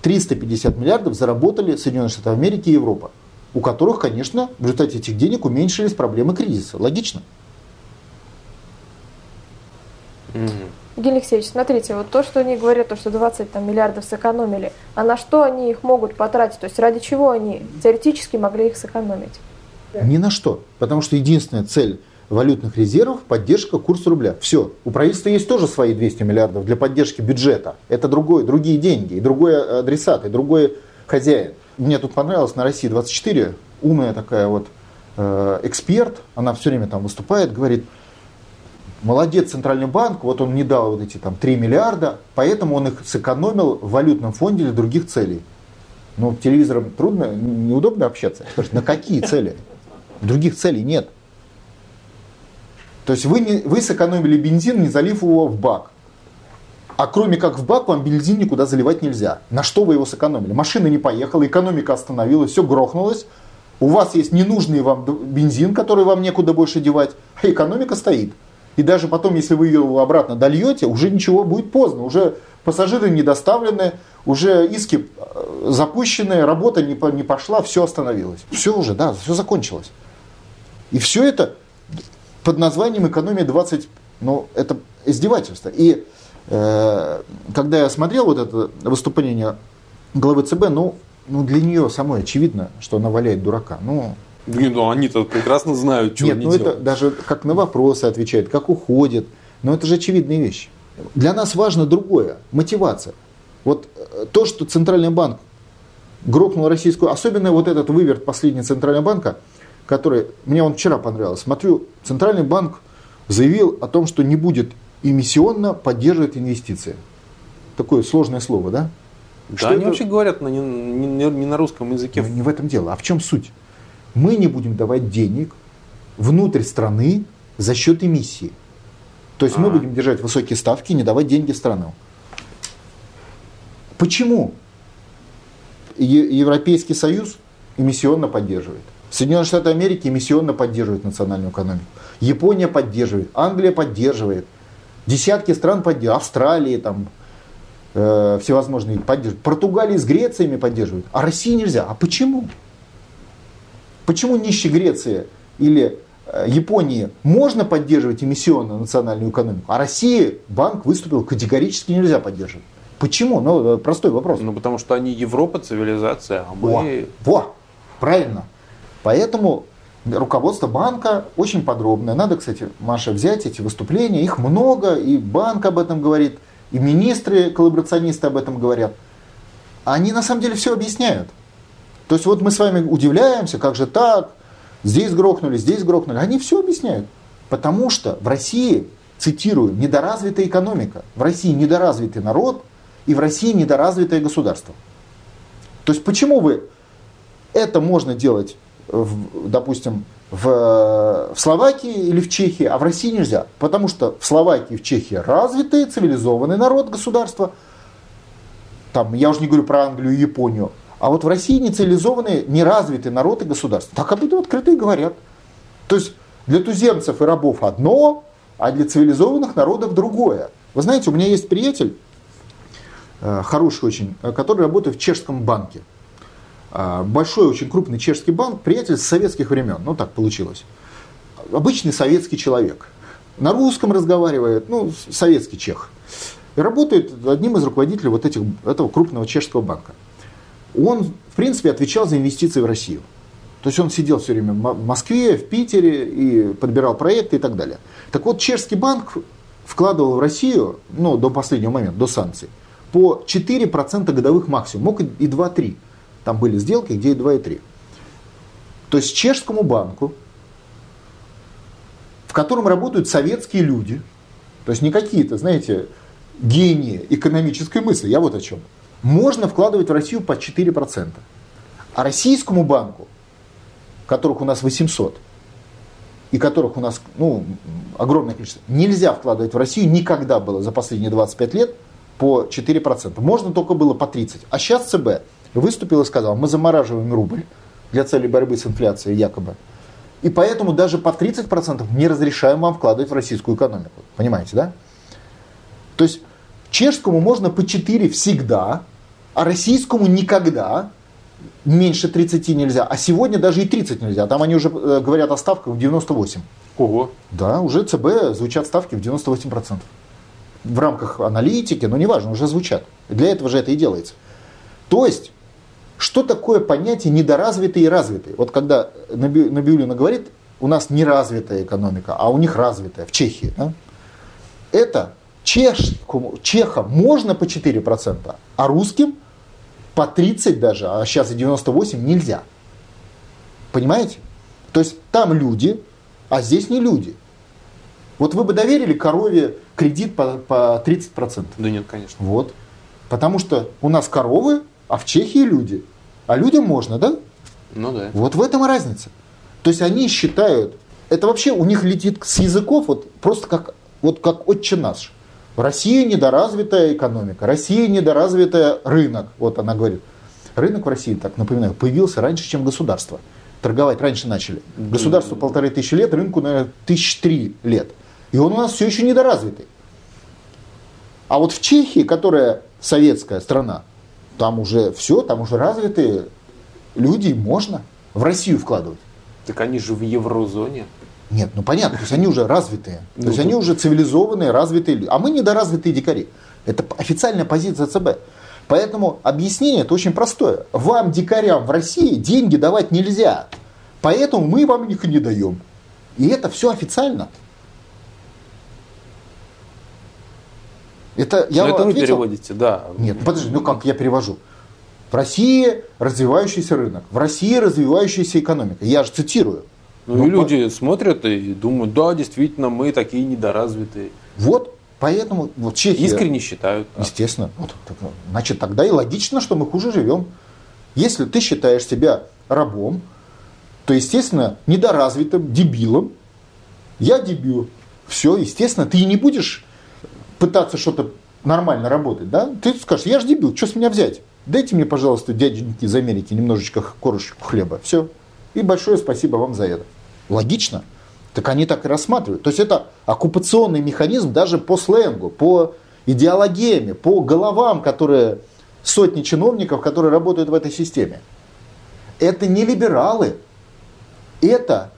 350 миллиардов заработали Соединенные Штаты Америки и Европа, у которых, конечно, в результате этих денег уменьшились проблемы кризиса. Логично. Евгений Алексеевич, смотрите, вот то, что они говорят, то, что 20 там, миллиардов сэкономили, а на что они их могут потратить? То есть ради чего они теоретически могли их сэкономить? Ни на что. Потому что единственная цель валютных резервов – поддержка курса рубля. Все. У правительства есть тоже свои 200 миллиардов для поддержки бюджета. Это другой, другие деньги, и другой адресат, и другой хозяин. Мне тут понравилось на России 24 умная такая вот э, эксперт, она все время там выступает, говорит, молодец Центральный банк, вот он не дал вот эти там 3 миллиарда, поэтому он их сэкономил в валютном фонде для других целей. Но телевизором трудно, неудобно общаться. На какие цели? Других целей нет. То есть вы, не, вы сэкономили бензин, не залив его в бак. А кроме как в бак, вам бензин никуда заливать нельзя. На что вы его сэкономили? Машина не поехала, экономика остановилась, все грохнулось. У вас есть ненужный вам бензин, который вам некуда больше девать, а экономика стоит. И даже потом, если вы ее обратно дольете, уже ничего будет поздно. Уже пассажиры не доставлены, уже иски э, запущены, работа не, не пошла, все остановилось. Все уже, да, все закончилось. И все это под названием экономия 20, ну, это издевательство. И э, когда я смотрел вот это выступление главы ЦБ, ну, ну, для нее самой очевидно, что она валяет дурака. Ну, Блин, ну они-то прекрасно знают, что нет, они ну это делают. даже как на вопросы отвечает, как уходит. Но это же очевидные вещи. Для нас важно другое, мотивация. Вот э, то, что Центральный банк грохнул российскую, особенно вот этот выверт последний Центрального банка, который, мне он вчера понравился. Смотрю, Центральный банк заявил о том, что не будет эмиссионно поддерживать инвестиции. Такое сложное слово, да? Да, Что они это? вообще говорят на, не, не- не на русском языке. Но не в этом дело. А в чем суть? Мы не будем давать денег внутрь страны за счет эмиссии. То есть мы А. будем держать высокие ставки и не давать деньги в страну. Почему Е- Европейский Союз эмиссионно поддерживает? Соединенные Штаты Америки эмиссионно поддерживают национальную экономику. Япония поддерживает, Англия поддерживает. Десятки стран поддерживают. Австралии там, э, всевозможные поддерживают. Португалия с Грециями поддерживают. А России нельзя. А почему? Почему нищей Греции или э, Японии можно поддерживать эмиссионно национальную экономику, а России банк выступил категорически нельзя поддерживать? Почему? Ну, э, простой вопрос. Ну, потому что они Европа, цивилизация, а Во, мы... во, правильно. Поэтому руководство банка очень подробное. Надо, кстати, Маша, взять эти выступления. Их много, и банк об этом говорит, и министры, коллаборационисты об этом говорят. Они на самом деле все объясняют. То есть вот мы с вами удивляемся, как же так, здесь грохнули, здесь грохнули. Они все объясняют. Потому что в России, цитирую, недоразвитая экономика, в России недоразвитый народ, и в России недоразвитое государство. То есть почему вы это можно делать, в, допустим, в, в Словакии или в Чехии, а в России нельзя. Потому что в Словакии и в Чехии развитые, цивилизованный народ, государство. Там, я уже не говорю про Англию и Японию. А вот в России нецивилизованные, неразвитый народ и государство. Так об этом открыто и говорят. То есть для туземцев и рабов одно, а для цивилизованных народов другое. Вы знаете, у меня есть приятель, э, хороший очень, э, который работает в чешском банке. Э, большой, очень крупный чешский банк, приятель с советских времен, ну так получилось. Обычный советский человек. На русском разговаривает, ну, советский чех. И работает одним из руководителей вот этих, этого крупного чешского банка. Он, в принципе, отвечал за инвестиции в Россию. То есть он сидел все время в Москве, в Питере и подбирал проекты и так далее. Так вот, чешский банк вкладывал в Россию, ну, до последнего момента, до санкций, по 4% годовых максимум, мог и 2-3. Там были сделки, где и 2, и 3. То есть чешскому банку, в котором работают советские люди, то есть не какие-то, знаете, гении экономической мысли, я вот о чем, можно вкладывать в Россию по 4%. А российскому банку которых у нас 800, и которых у нас ну, огромное количество, нельзя вкладывать в Россию, никогда было за последние 25 лет по 4%. Можно только было по 30%. А сейчас ЦБ выступил и сказал, мы замораживаем рубль для цели борьбы с инфляцией якобы. И поэтому даже по 30% не разрешаем вам вкладывать в российскую экономику. Понимаете, да? То есть чешскому можно по 4 всегда, а российскому никогда меньше 30 нельзя, а сегодня даже и 30 нельзя. Там они уже э, говорят о ставках в 98. Ого. Да, уже ЦБ звучат ставки в 98%. В рамках аналитики, но неважно, уже звучат. Для этого же это и делается. То есть, что такое понятие недоразвитый и развитый? Вот когда Набиулина говорит, у нас неразвитая экономика, а у них развитая, в Чехии. Да? Это чешскому, чехам можно по 4%, а русским – по 30 даже, а сейчас и 98 нельзя. Понимаете? То есть там люди, а здесь не люди. Вот вы бы доверили корове кредит по, по 30%? Да нет, конечно. Вот. Потому что у нас коровы, а в Чехии люди. А людям можно, да? Ну да. Вот в этом и разница. То есть они считают, это вообще у них летит с языков вот просто как, вот как отче наш. Россия недоразвитая экономика, Россия недоразвитая рынок. Вот она говорит. Рынок в России, так напоминаю, появился раньше, чем государство. Торговать раньше начали. Государству полторы тысячи лет, рынку, наверное, тысяч три лет. И он у нас все еще недоразвитый. А вот в Чехии, которая советская страна, там уже все, там уже развитые люди, можно в Россию вкладывать. Так они же в еврозоне. Нет, ну понятно, то есть они уже развитые. То есть они уже цивилизованные, развитые. А мы недоразвитые дикари. Это официальная позиция ЦБ. Поэтому объяснение это очень простое. Вам, дикарям в России, деньги давать нельзя. Поэтому мы вам их не даем. И это все официально. Это, я это вы переводите, да. Нет, подожди, ну как я перевожу? В России развивающийся рынок, в России развивающаяся экономика. Я же цитирую. Ну, ну и люди по... смотрят и думают, да, действительно, мы такие недоразвитые. Вот, поэтому вот Чехия... Искренне считают. Да. Естественно. Вот, значит, тогда и логично, что мы хуже живем. Если ты считаешь себя рабом, то, естественно, недоразвитым, дебилом. Я дебил. Все, естественно, ты не будешь пытаться что-то нормально работать, да? Ты скажешь, я же дебил, что с меня взять? Дайте мне, пожалуйста, дяденьки из Америки немножечко корочку хлеба. Все. И большое спасибо вам за это. Логично? Так они так и рассматривают. То есть это оккупационный механизм даже по сленгу, по идеологеме, по головам, которые сотни чиновников, которые работают в этой системе. Это не либералы, это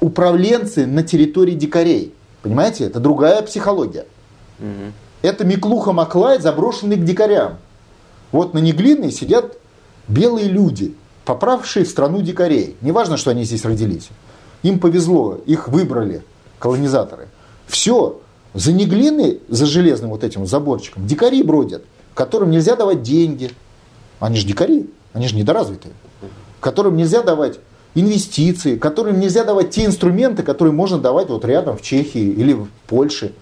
управленцы на территории дикарей. Понимаете, это другая психология. Угу. Это Миклуха Маклай, заброшенный к дикарям. Вот на Неглинной сидят белые люди, поправшие страну дикарей. Неважно, что они здесь родились. Им повезло, их выбрали колонизаторы. Все, за неглины, за железным вот этим заборчиком, дикари бродят, которым нельзя давать деньги. Они же дикари, они же недоразвитые. Которым нельзя давать инвестиции, которым нельзя давать те инструменты, которые можно давать вот рядом в Чехии или в Польше,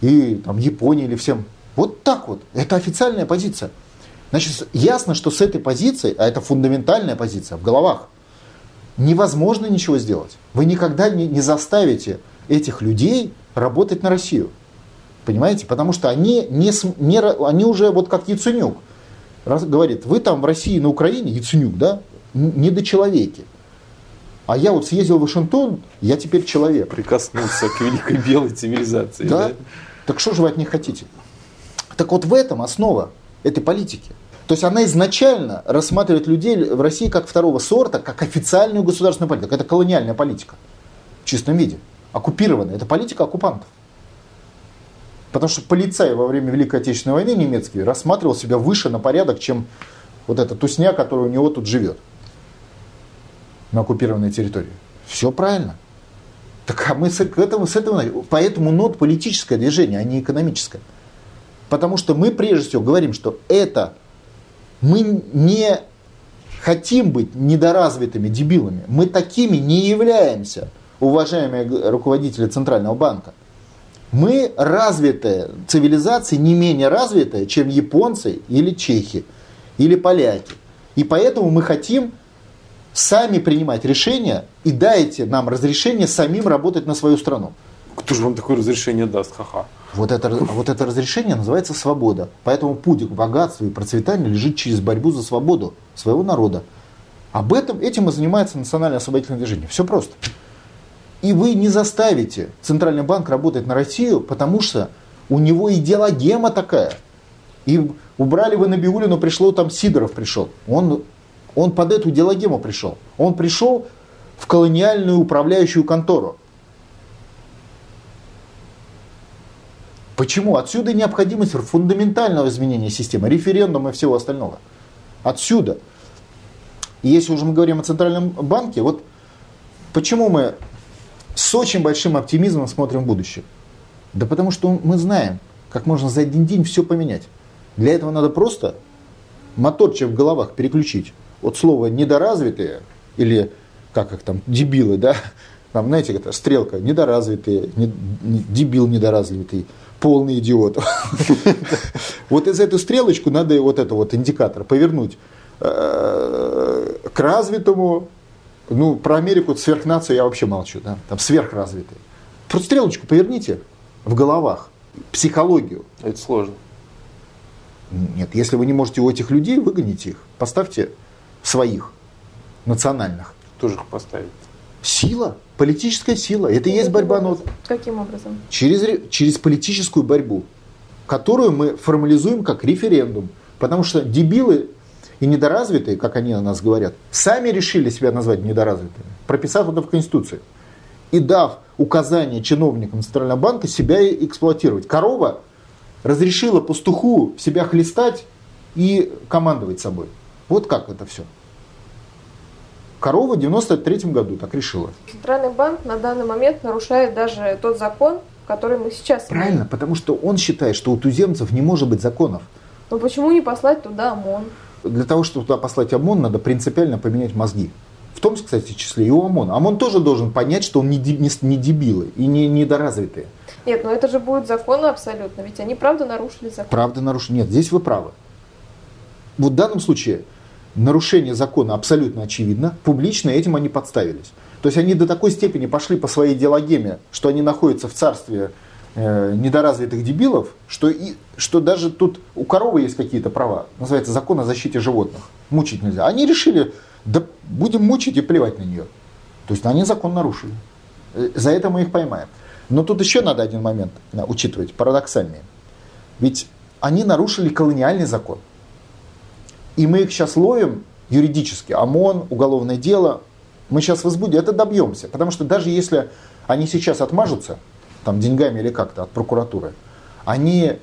и там Японии или всем. Вот так вот. Это официальная позиция. Значит, ясно, что с этой позиции, а это фундаментальная позиция в головах, невозможно ничего сделать. Вы никогда не, не заставите этих людей работать на Россию. Понимаете? Потому что они, не, не, они уже вот как Яценюк. Раз, говорит, вы там в России, на Украине, Яценюк, да, не до человеки. А я вот съездил в Вашингтон, я теперь человек. Прикоснулся к великой белой цивилизации. Да? да? Так что же вы от них хотите? Так вот в этом основа этой политики. То есть она изначально рассматривает людей в России как второго сорта, как официальную государственную политику. Это колониальная политика в чистом виде. Оккупированная. Это политика оккупантов. Потому что полицай во время Великой Отечественной войны немецкий рассматривал себя выше на порядок, чем вот эта тусня, которая у него тут живет на оккупированной территории. Все правильно. Так а мы с, к этому, с этого... Поэтому НОТ политическое движение, а не экономическое. Потому что мы прежде всего говорим, что это мы не хотим быть недоразвитыми дебилами. Мы такими не являемся, уважаемые руководители Центрального банка. Мы развитая цивилизация, не менее развитая, чем японцы или чехи, или поляки. И поэтому мы хотим сами принимать решения и дайте нам разрешение самим работать на свою страну. Кто же вам такое разрешение даст? Ха-ха. Вот это, вот это разрешение называется свобода. Поэтому путь к богатству и процветанию лежит через борьбу за свободу своего народа. Об этом, этим и занимается национальное освободительное движение. Все просто. И вы не заставите Центральный банк работать на Россию, потому что у него идеологема такая. И убрали вы Набиулину, пришло там Сидоров пришел. Он, он под эту идеологему пришел. Он пришел в колониальную управляющую контору. Почему? Отсюда необходимость фундаментального изменения системы, референдума и всего остального. Отсюда. И если уже мы говорим о Центральном банке, вот почему мы с очень большим оптимизмом смотрим в будущее? Да потому что мы знаем, как можно за один день все поменять. Для этого надо просто моторчик в головах переключить. От слова недоразвитые или как их там, дебилы, да, там, знаете, это стрелка, недоразвитые, не, не, дебил недоразвитый, полный идиот. (laughs) Вот из эту стрелочку надо вот это вот индикатор повернуть э, к развитому, ну, про Америку сверхнацию я вообще молчу, да, там сверхразвитые. Просто стрелочку поверните в головах, психологию. Это сложно. Нет, если вы не можете у этих людей, выгоните их. Поставьте своих, национальных. Тоже их поставить? Сила, политическая сила. Это и есть борьба. Ну, Каким образом? Через, через политическую борьбу, которую мы формализуем как референдум. Потому что дебилы и недоразвитые, как они о нас говорят, сами решили себя назвать недоразвитыми, прописав это в Конституции. И дав указание чиновникам Центрального банка себя эксплуатировать. Корова разрешила пастуху себя хлестать и командовать собой. Вот как это все. Корова в 93 году так решила. Центральный банк на данный момент нарушает даже тот закон, который мы сейчас Правильно, имеем. потому что он считает, что у туземцев не может быть законов. Но почему не послать туда ОМОН? Для того, чтобы туда послать ОМОН, надо принципиально поменять мозги. В том, кстати, числе и у ОМОН. ОМОН тоже должен понять, что он не, не, не дебилы и не недоразвитые. Нет, но это же будет законно абсолютно, ведь они правда нарушили закон. Правда нарушили. Нет, здесь вы правы. Вот в данном случае нарушение закона абсолютно очевидно, публично этим они подставились. То есть они до такой степени пошли по своей идеологеме, что они находятся в царстве э, недоразвитых дебилов, что, и, что даже тут у коровы есть какие-то права, называется закон о защите животных, мучить нельзя. Они решили, да будем мучить и плевать на нее. То есть они закон нарушили. Э, за это мы их поймаем. Но тут еще надо один момент учитывать, парадоксальный. Ведь они нарушили колониальный закон. И мы их сейчас ловим юридически, ОМОН, уголовное дело, мы сейчас возбудим, это добьемся. Потому что даже если они сейчас отмажутся, там, деньгами или как-то от прокуратуры, они,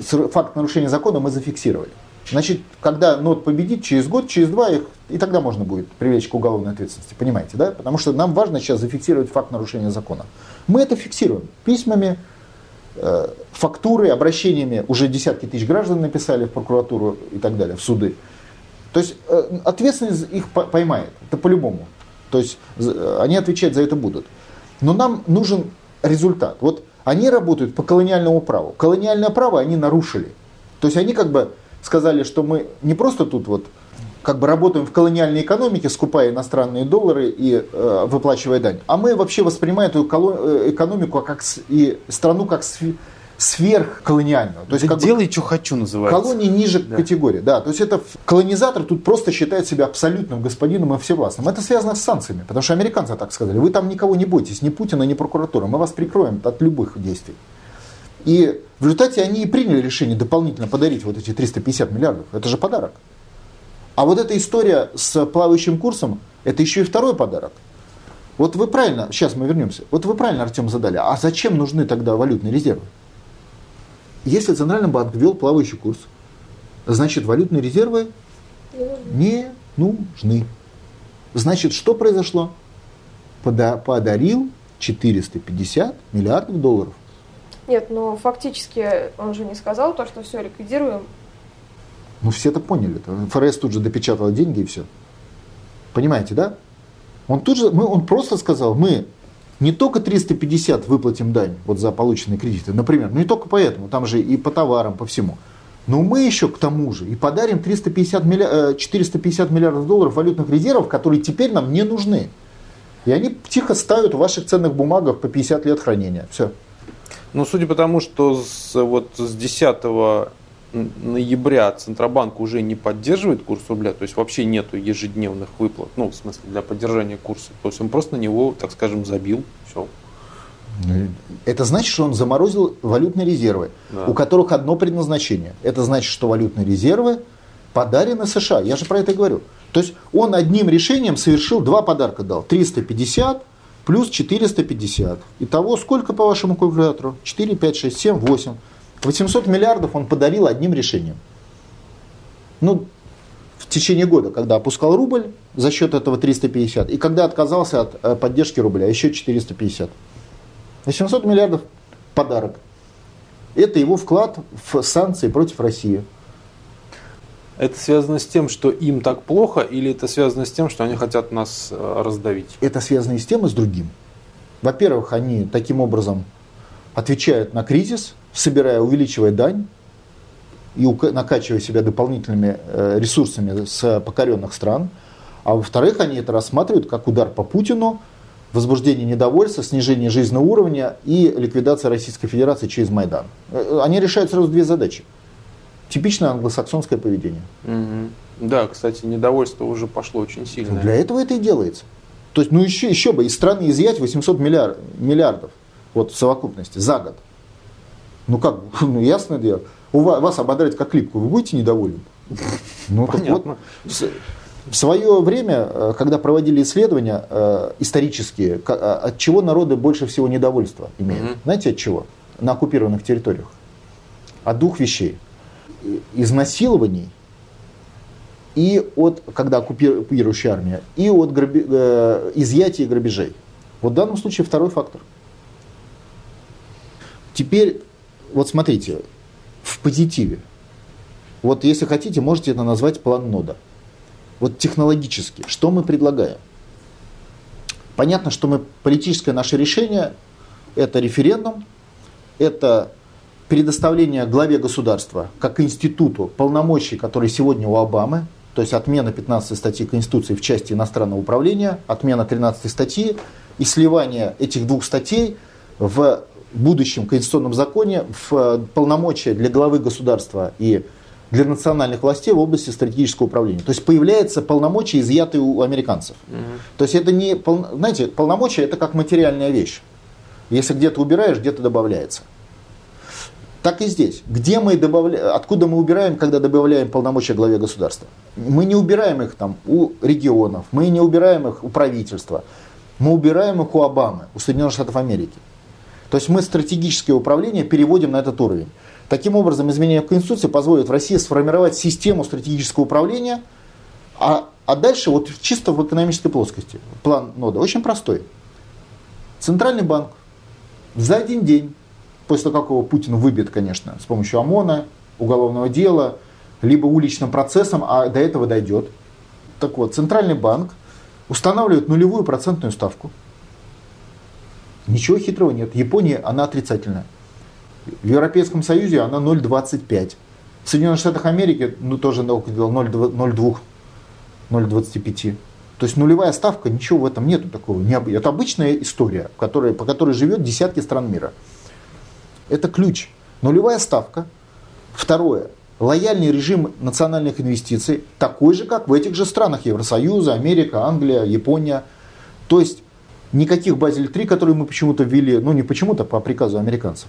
факт нарушения закона мы зафиксировали. Значит, когда НОТ победит, через год, через два их, и тогда можно будет привлечь к уголовной ответственности. Понимаете, да? Потому что нам важно сейчас зафиксировать факт нарушения закона. Мы это фиксируем письмами, фактуры, обращениями уже десятки тысяч граждан написали в прокуратуру и так далее, в суды. То есть э, ответственность их поймает, это по-любому. То есть они отвечать за это будут. Но нам нужен результат. Вот они работают по колониальному праву. Колониальное право они нарушили. То есть они как бы сказали, что мы не просто тут вот как бы работаем в колониальной экономике, скупая иностранные доллары и э, выплачивая дань. А мы вообще воспринимаем эту э, экономику как и страну как сверхколониальную. То есть, как делай, бы, что хочу, называется. Колонии ниже да. категории. Да, то есть это колонизатор тут просто считает себя абсолютным господином и всевластным. Это связано с санкциями, потому что американцы так сказали. Вы там никого не бойтесь, ни Путина, ни прокуратуры. Мы вас прикроем от любых действий. И в результате они и приняли решение дополнительно подарить вот эти 350 миллиардов. Это же подарок. А вот эта история с плавающим курсом, это еще и второй подарок. Вот вы правильно, сейчас мы вернемся, вот вы правильно, Артем, задали, а зачем нужны тогда валютные резервы? Если Центральный банк ввел плавающий курс, значит валютные резервы не нужны. Значит, что произошло? Подарил 450 миллиардов долларов. Нет, но фактически он же не сказал то, что все, ликвидируем ну, все это поняли. ФРС тут же допечатал деньги и все. Понимаете, да? Он тут же, мы, он просто сказал, мы не только 350 выплатим дань вот за полученные кредиты, например, ну не только поэтому, там же и по товарам, по всему. Но мы еще к тому же и подарим 350 миллиард, 450 миллиардов долларов валютных резервов, которые теперь нам не нужны. И они тихо ставят в ваших ценных бумагах по 50 лет хранения. Все. Ну, судя по тому, что с, вот с 10 ноября Центробанк уже не поддерживает курс рубля, то есть вообще нету ежедневных выплат, ну, в смысле, для поддержания курса. То есть он просто на него, так скажем, забил, все. Это значит, что он заморозил валютные резервы, да. у которых одно предназначение. Это значит, что валютные резервы подарены США. Я же про это говорю. То есть он одним решением совершил два подарка дал. 350 плюс 450. Итого сколько по вашему калькулятору? 4, 5, 6, 7, 8. 800 миллиардов он подарил одним решением. Ну, в течение года, когда опускал рубль, за счет этого 350, и когда отказался от э, поддержки рубля, еще 450. 800 миллиардов подарок. Это его вклад в санкции против России. Это связано с тем, что им так плохо, или это связано с тем, что они хотят нас э, раздавить? Это связано и с тем, и с другим. Во-первых, они таким образом отвечают на кризис, собирая, увеличивая дань и накачивая себя дополнительными э, ресурсами с покоренных стран. А во-вторых, они это рассматривают как удар по Путину, возбуждение недовольства, снижение жизненного уровня и ликвидация Российской Федерации через Майдан. Э, они решают сразу две задачи. Типичное англосаксонское поведение. Угу. Да, кстати, недовольство уже пошло очень сильно. Для этого это и делается. То есть, ну еще, еще бы, из страны изъять 800 миллиард, миллиардов вот, в совокупности за год. Ну как, (laughs) ну ясно дело. У вас, вас ободрать как липку, вы будете недовольны? Ну так вот, в свое время, э, когда проводили исследования э, исторические, э, от чего народы больше всего недовольства имеют? Угу. Знаете от чего? На оккупированных территориях. От двух вещей. Изнасилований и от, когда оккупирующая армия, и от граби, э, изъятия и грабежей. Вот в данном случае второй фактор. Теперь вот смотрите, в позитиве. Вот если хотите, можете это назвать план нода. Вот технологически, что мы предлагаем? Понятно, что мы, политическое наше решение – это референдум, это предоставление главе государства как институту полномочий, которые сегодня у Обамы, то есть отмена 15 статьи Конституции в части иностранного управления, отмена 13 статьи и сливание этих двух статей в будущем конституционном законе в э, полномочия для главы государства и для национальных властей в области стратегического управления. То есть появляется полномочия, изъятые у американцев. Угу. То есть это не, знаете, полномочия это как материальная вещь. Если где-то убираешь, где-то добавляется. Так и здесь. Где мы добавляем, откуда мы убираем, когда добавляем полномочия главе государства? Мы не убираем их там у регионов, мы не убираем их у правительства, мы убираем их у Обамы, у Соединенных Штатов Америки. То есть мы стратегическое управление переводим на этот уровень. Таким образом, изменение Конституции позволит в России сформировать систему стратегического управления, а, а дальше вот чисто в экономической плоскости. План нода очень простой. Центральный банк за один день, после того, как его Путин выбьет, конечно, с помощью ОМОНа, уголовного дела, либо уличным процессом, а до этого дойдет. Так вот, Центральный банк устанавливает нулевую процентную ставку – Ничего хитрого нет. Япония, она отрицательная. В Европейском Союзе она 0,25. В Соединенных Штатах Америки, ну тоже около 0,2. 0,25. То есть нулевая ставка, ничего в этом нету такого. Это обычная история, которая, по которой живет десятки стран мира. Это ключ. Нулевая ставка. Второе. Лояльный режим национальных инвестиций, такой же, как в этих же странах Евросоюза, Америка, Англия, Япония. То есть никаких Базель 3, которые мы почему-то ввели, ну не почему-то, по приказу американцев.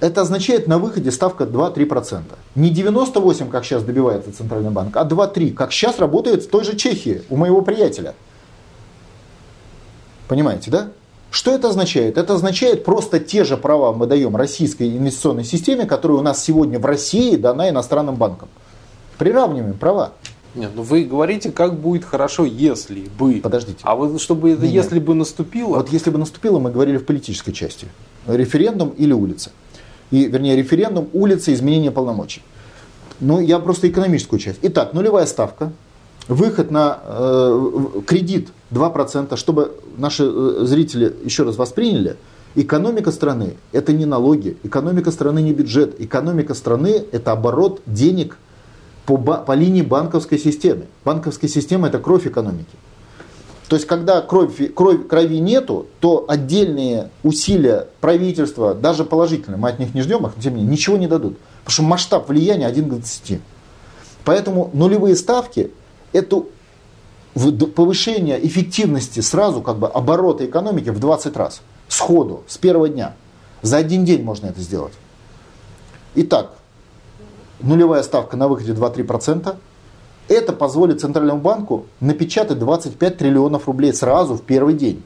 Это означает на выходе ставка 2-3%. Не 98, как сейчас добивается Центральный банк, а 2-3, как сейчас работает в той же Чехии, у моего приятеля. Понимаете, да? Что это означает? Это означает просто те же права мы даем российской инвестиционной системе, которые у нас сегодня в России дана иностранным банкам. Приравниваем права. Нет, ну вы говорите, как будет хорошо, если бы. Подождите. А вот чтобы это Нет, если бы наступило. Вот если бы наступило, мы говорили в политической части. Референдум или улица. И, вернее, референдум, улица, изменение полномочий. Ну, я просто экономическую часть. Итак, нулевая ставка, выход на э, кредит 2%, чтобы наши э, зрители еще раз восприняли, экономика страны – это не налоги, экономика страны не бюджет, экономика страны – это оборот денег по, по линии банковской системы. Банковская система – это кровь экономики. То есть, когда крови, крови, крови нету, то отдельные усилия правительства, даже положительные, мы от них не ждем их, тем не менее, ничего не дадут. Потому что масштаб влияния 1 к 20. Поэтому нулевые ставки – это повышение эффективности сразу как бы оборота экономики в 20 раз. Сходу, с первого дня. За один день можно это сделать. Итак, нулевая ставка на выходе 2-3%. Это позволит Центральному банку напечатать 25 триллионов рублей сразу в первый день.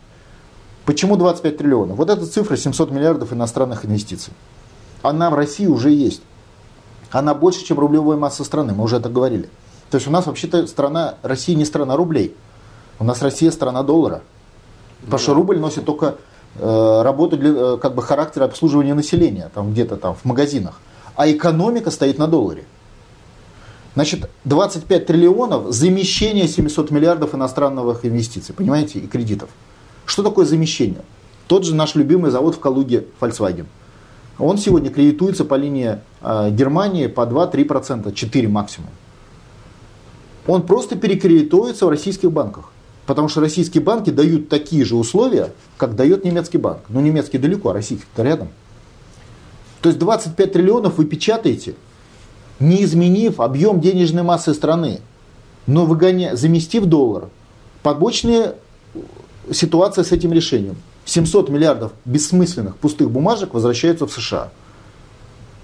Почему 25 триллионов? Вот эта цифра 700 миллиардов иностранных инвестиций. Она в России уже есть. Она больше, чем рублевая масса страны, мы уже это говорили. То есть у нас вообще-то страна, Россия не страна рублей. У нас Россия страна доллара. Потому что рубль носит только э, работу для э, как бы характера обслуживания населения, там где-то там в магазинах. А экономика стоит на долларе. Значит, 25 триллионов замещение 700 миллиардов иностранных инвестиций, понимаете, и кредитов. Что такое замещение? Тот же наш любимый завод в Калуге Volkswagen. Он сегодня кредитуется по линии э, Германии по 2-3%, 4 максимум. Он просто перекредитуется в российских банках. Потому что российские банки дают такие же условия, как дает немецкий банк. Но немецкий далеко, а российский-то рядом. То есть 25 триллионов вы печатаете, не изменив объем денежной массы страны, но выгоня... заместив доллар. Побочная ситуация с этим решением. 700 миллиардов бессмысленных пустых бумажек возвращаются в США.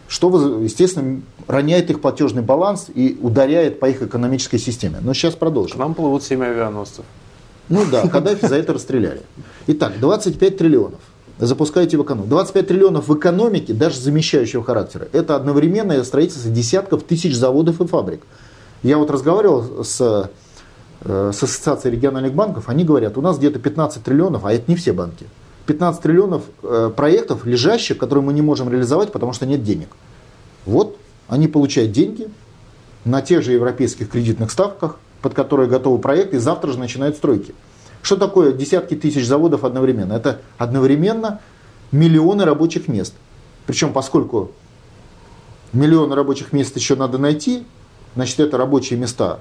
Что, естественно, роняет их платежный баланс и ударяет по их экономической системе. Но сейчас продолжим. К нам плывут 7 авианосцев. Ну да, Каддафи за это расстреляли. Итак, 25 триллионов запускаете в экономику. 25 триллионов в экономике, даже замещающего характера, это одновременное строительство десятков тысяч заводов и фабрик. Я вот разговаривал с, э, с Ассоциацией региональных банков, они говорят, у нас где-то 15 триллионов, а это не все банки, 15 триллионов э, проектов лежащих, которые мы не можем реализовать, потому что нет денег. Вот они получают деньги на тех же европейских кредитных ставках, под которые готовы проекты, и завтра же начинают стройки. Что такое десятки тысяч заводов одновременно? Это одновременно миллионы рабочих мест. Причем поскольку миллионы рабочих мест еще надо найти, значит это рабочие места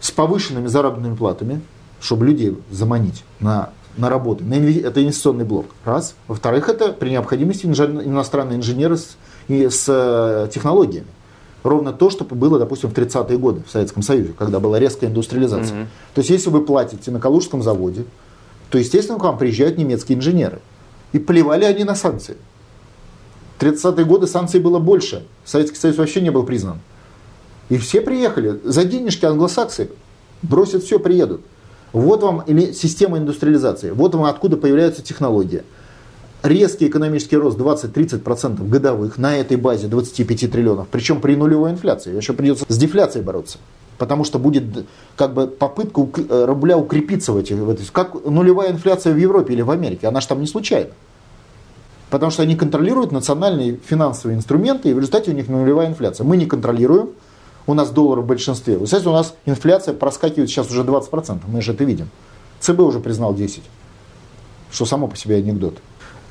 с повышенными заработными платами, чтобы людей заманить на, на работу. Это инвестиционный блок. Раз. Во-вторых, это при необходимости иностранные инженеры с, и с э, технологиями ровно то, что было, допустим, в 30-е годы в Советском Союзе, когда была резкая индустриализация. Mm-hmm. То есть, если вы платите на Калужском заводе, то, естественно, к вам приезжают немецкие инженеры. И плевали они на санкции. В 30-е годы санкций было больше. Советский Союз вообще не был признан. И все приехали. За денежки англосаксы бросят все, приедут. Вот вам система индустриализации. Вот вам откуда появляются технологии резкий экономический рост 20-30% годовых на этой базе 25 триллионов, причем при нулевой инфляции. Еще придется с дефляцией бороться. Потому что будет как бы попытка э, рубля укрепиться в этих... В этих как нулевая инфляция в Европе или в Америке, она же там не случайна. Потому что они контролируют национальные финансовые инструменты, и в результате у них нулевая инфляция. Мы не контролируем, у нас доллар в большинстве. Вы знаете, у нас инфляция проскакивает сейчас уже 20%, мы же это видим. ЦБ уже признал 10%, что само по себе анекдот.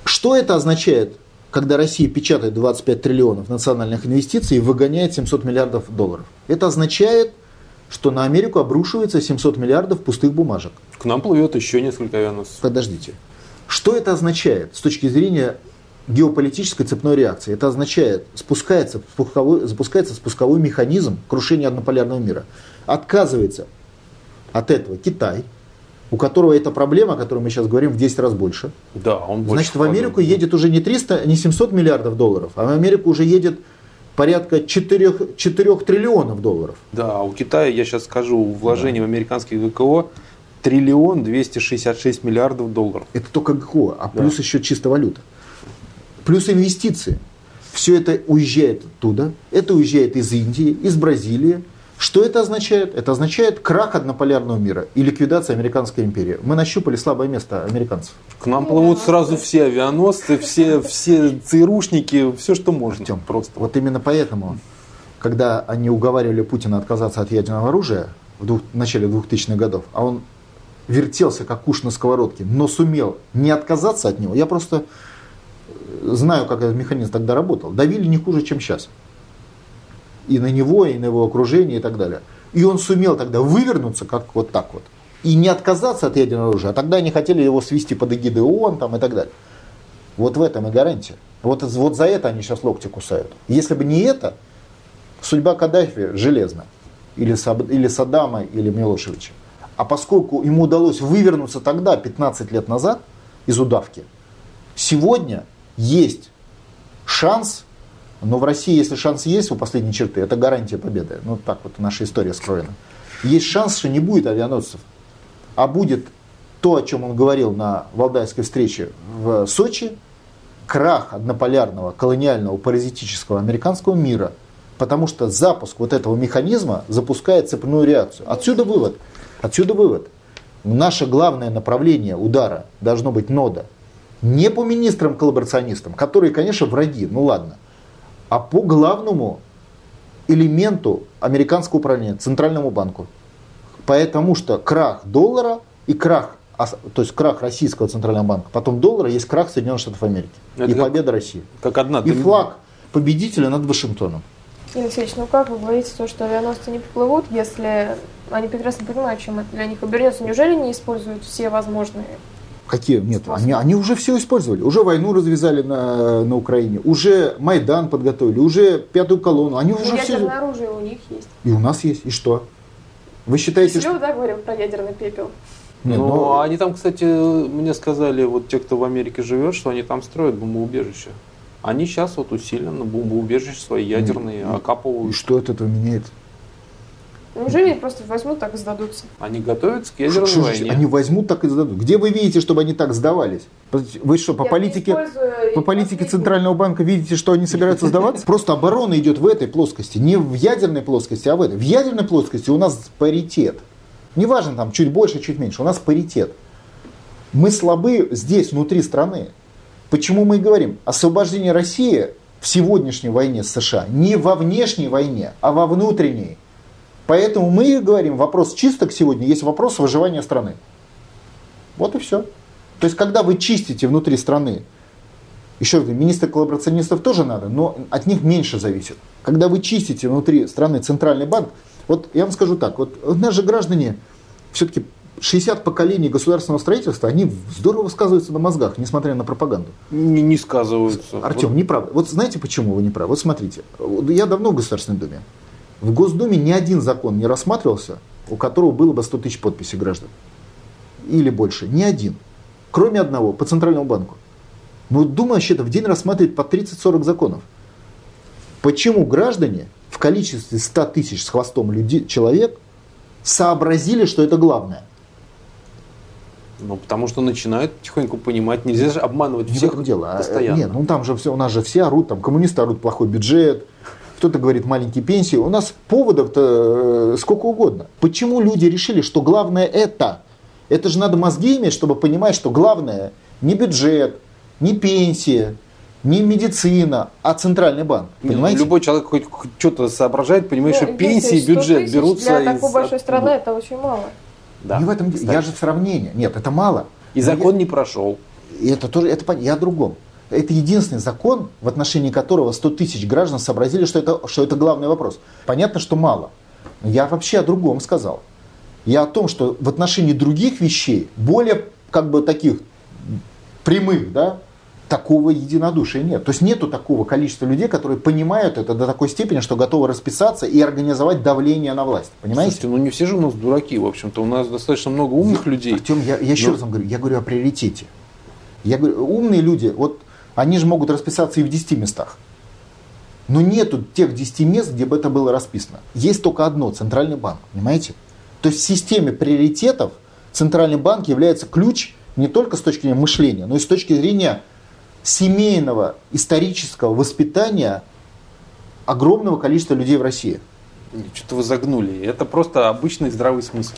Что это означает, когда Россия печатает 25 триллионов национальных инвестиций и выгоняет 700 миллиардов долларов? Это означает, что на Америку обрушивается 700 миллиардов пустых бумажек. К нам плывет еще несколько авианосцев. Подождите. Что это означает с точки зрения геополитической цепной реакции? Это означает, спускается спусковой, запускается спусковой механизм крушения однополярного мира. Отказывается от этого Китай, у которого эта проблема, о которой мы сейчас говорим, в 10 раз больше. Да, он больше Значит, в Америку едет уже не 300, не 700 миллиардов долларов, а в Америку уже едет порядка 4, 4 триллионов долларов. Да, у Китая, я сейчас скажу, вложение в американские ГКО триллион 266 миллиардов долларов. Это только ГКО, а Да. плюс еще чисто валюта. Плюс инвестиции. Все это уезжает оттуда, это уезжает из Индии, из Бразилии. Что это означает? Это означает крах однополярного мира и ликвидация американской империи. Мы нащупали слабое место американцев. К нам плывут сразу все авианосцы, все, все ЦРУшники, все, что можно. Артем, просто. Вот именно поэтому, когда они уговаривали Путина отказаться от ядерного оружия в, двух- в начале 2000-х годов, а он вертелся как уж на сковородке, но сумел не отказаться от него, я просто э, знаю, как этот механизм тогда работал. Давили не хуже, чем сейчас. И на него, и на его окружение, и так далее. И он сумел тогда вывернуться, как вот так вот. И не отказаться от ядерного оружия. А тогда они хотели его свести под эгидой ООН там, и так далее. Вот в этом и гарантия. Вот, вот за это они сейчас локти кусают. Если бы не это, судьба Каддафи железна. Или, Саб- или Саддама, или Милошевича. А поскольку ему удалось вывернуться тогда, 15 лет назад, из удавки, сегодня есть шанс, но в России, если шанс есть у последней черты, это гарантия победы. Ну, так вот наша история скроена. Есть шанс, что не будет авианосцев, а будет то, о чем он говорил на Валдайской встрече в Сочи, крах однополярного колониального паразитического американского мира, потому что запуск вот этого механизма запускает цепную реакцию. Отсюда вывод. Отсюда вывод. Наше главное направление удара должно быть нода. Не по министрам-коллаборационистам, которые, конечно, враги, ну ладно, а по главному элементу американского управления, Центральному банку. Потому что крах доллара и крах, то есть крах российского Центрального банка, потом доллара, есть крах Соединенных Штатов Америки. Это и как- победа России. Как одна. И флаг победителя над Вашингтоном. Игорь Алексеевич, ну как вы говорите то, что авианосцы не поплывут, если они прекрасно понимают, чем это для них обернется? Неужели не используют все возможные? Какие? Нет, они, они уже все использовали. Уже войну развязали на, на Украине, уже Майдан подготовили, уже пятую колонну. Они уже Ну, все... ядерное оружие у них есть. И у нас есть. И что? Вы считаете, что... Киселев, да, говорил про ядерный пепел. Нет, ну, но- они там, кстати, мне сказали, вот те, кто в Америке живет, что они там строят бомбоубежища. Они сейчас вот усиленно бомбоубежища свои ядерные И окапывают. что от этого меняет? Неужели они просто возьмут так и сдадутся? Они готовятся к Что ядерной же войне. Они возьмут так и сдадут. Где вы видите, чтобы они так сдавались? Вы что, по Нет, политике, по политике Центрального банка видите, что они собираются сдаваться? Просто оборона идет в этой плоскости, не в ядерной плоскости, а в этой. В ядерной плоскости у нас паритет. Неважно, там чуть больше, чуть меньше, у нас паритет. Мы слабы здесь, внутри страны. Почему мы и говорим, освобождение России в сегодняшней войне с США не во внешней войне, а во внутренней. Поэтому мы говорим, вопрос чисток сегодня есть вопрос выживания страны. Вот и все. То есть, когда вы чистите внутри страны, еще раз говорю, министр коллаборационистов тоже надо, но от них меньше зависит. Когда вы чистите внутри страны центральный банк, вот я вам скажу так, вот же граждане, все-таки 60 поколений государственного строительства, они здорово сказываются на мозгах, несмотря на пропаганду. Не, не сказываются. Артем, неправда. Вот знаете, почему вы не правы? Вот смотрите, вот я давно в Государственной Думе. В Госдуме ни один закон не рассматривался, у которого было бы 100 тысяч подписей граждан. Или больше. Ни один. Кроме одного, по Центральному банку. Но Дума вообще-то в день рассматривает по 30-40 законов. Почему граждане в количестве 100 тысяч с хвостом людей, человек сообразили, что это главное? Ну, потому что начинают потихоньку понимать, нельзя же обманывать Не в всех дело. А, постоянно. Нет, ну там же все, у нас же все орут, там коммунисты орут плохой бюджет, кто-то говорит маленькие пенсии. У нас поводов-то э, сколько угодно. Почему люди решили, что главное это? Это же надо мозги иметь, чтобы понимать, что главное не бюджет, не пенсия, не медицина, а центральный банк. Ну, Понимаете? Любой человек хоть, хоть что-то соображает, понимает, Ну, что пенсии и Алексеевич, 100 бюджет тысяч берутся Для из... такой большой от- страны это очень мало. Да. Не в этом дело. Я же сравнение. Нет, это мало. И Но закон не прошел. И это тоже, это, я о другом. Это единственный закон, в отношении которого 100 тысяч граждан сообразили, что это, что это главный вопрос. Понятно, что мало. Я вообще о другом сказал. Я о том, что в отношении других вещей, более как бы таких прямых, да, такого единодушия нет. То есть нету такого количества людей, которые понимают это до такой степени, что готовы расписаться и организовать давление на власть. Понимаете? Слушайте, ну не все же у нас дураки, в общем-то. У нас достаточно много умных людей. Артем, я, я еще Но- раз вам говорю, я говорю о приоритете. Я говорю, умные люди, вот они же могут расписаться и в 10 местах. Но нету тех 10 мест, где бы это было расписано. Есть только одно, центральный банк, понимаете? То есть в системе приоритетов центральный банк является ключ не только с точки зрения мышления, но и с точки зрения семейного, исторического воспитания огромного количества людей в России. Что-то вы загнули. Это просто обычный здравый смысл.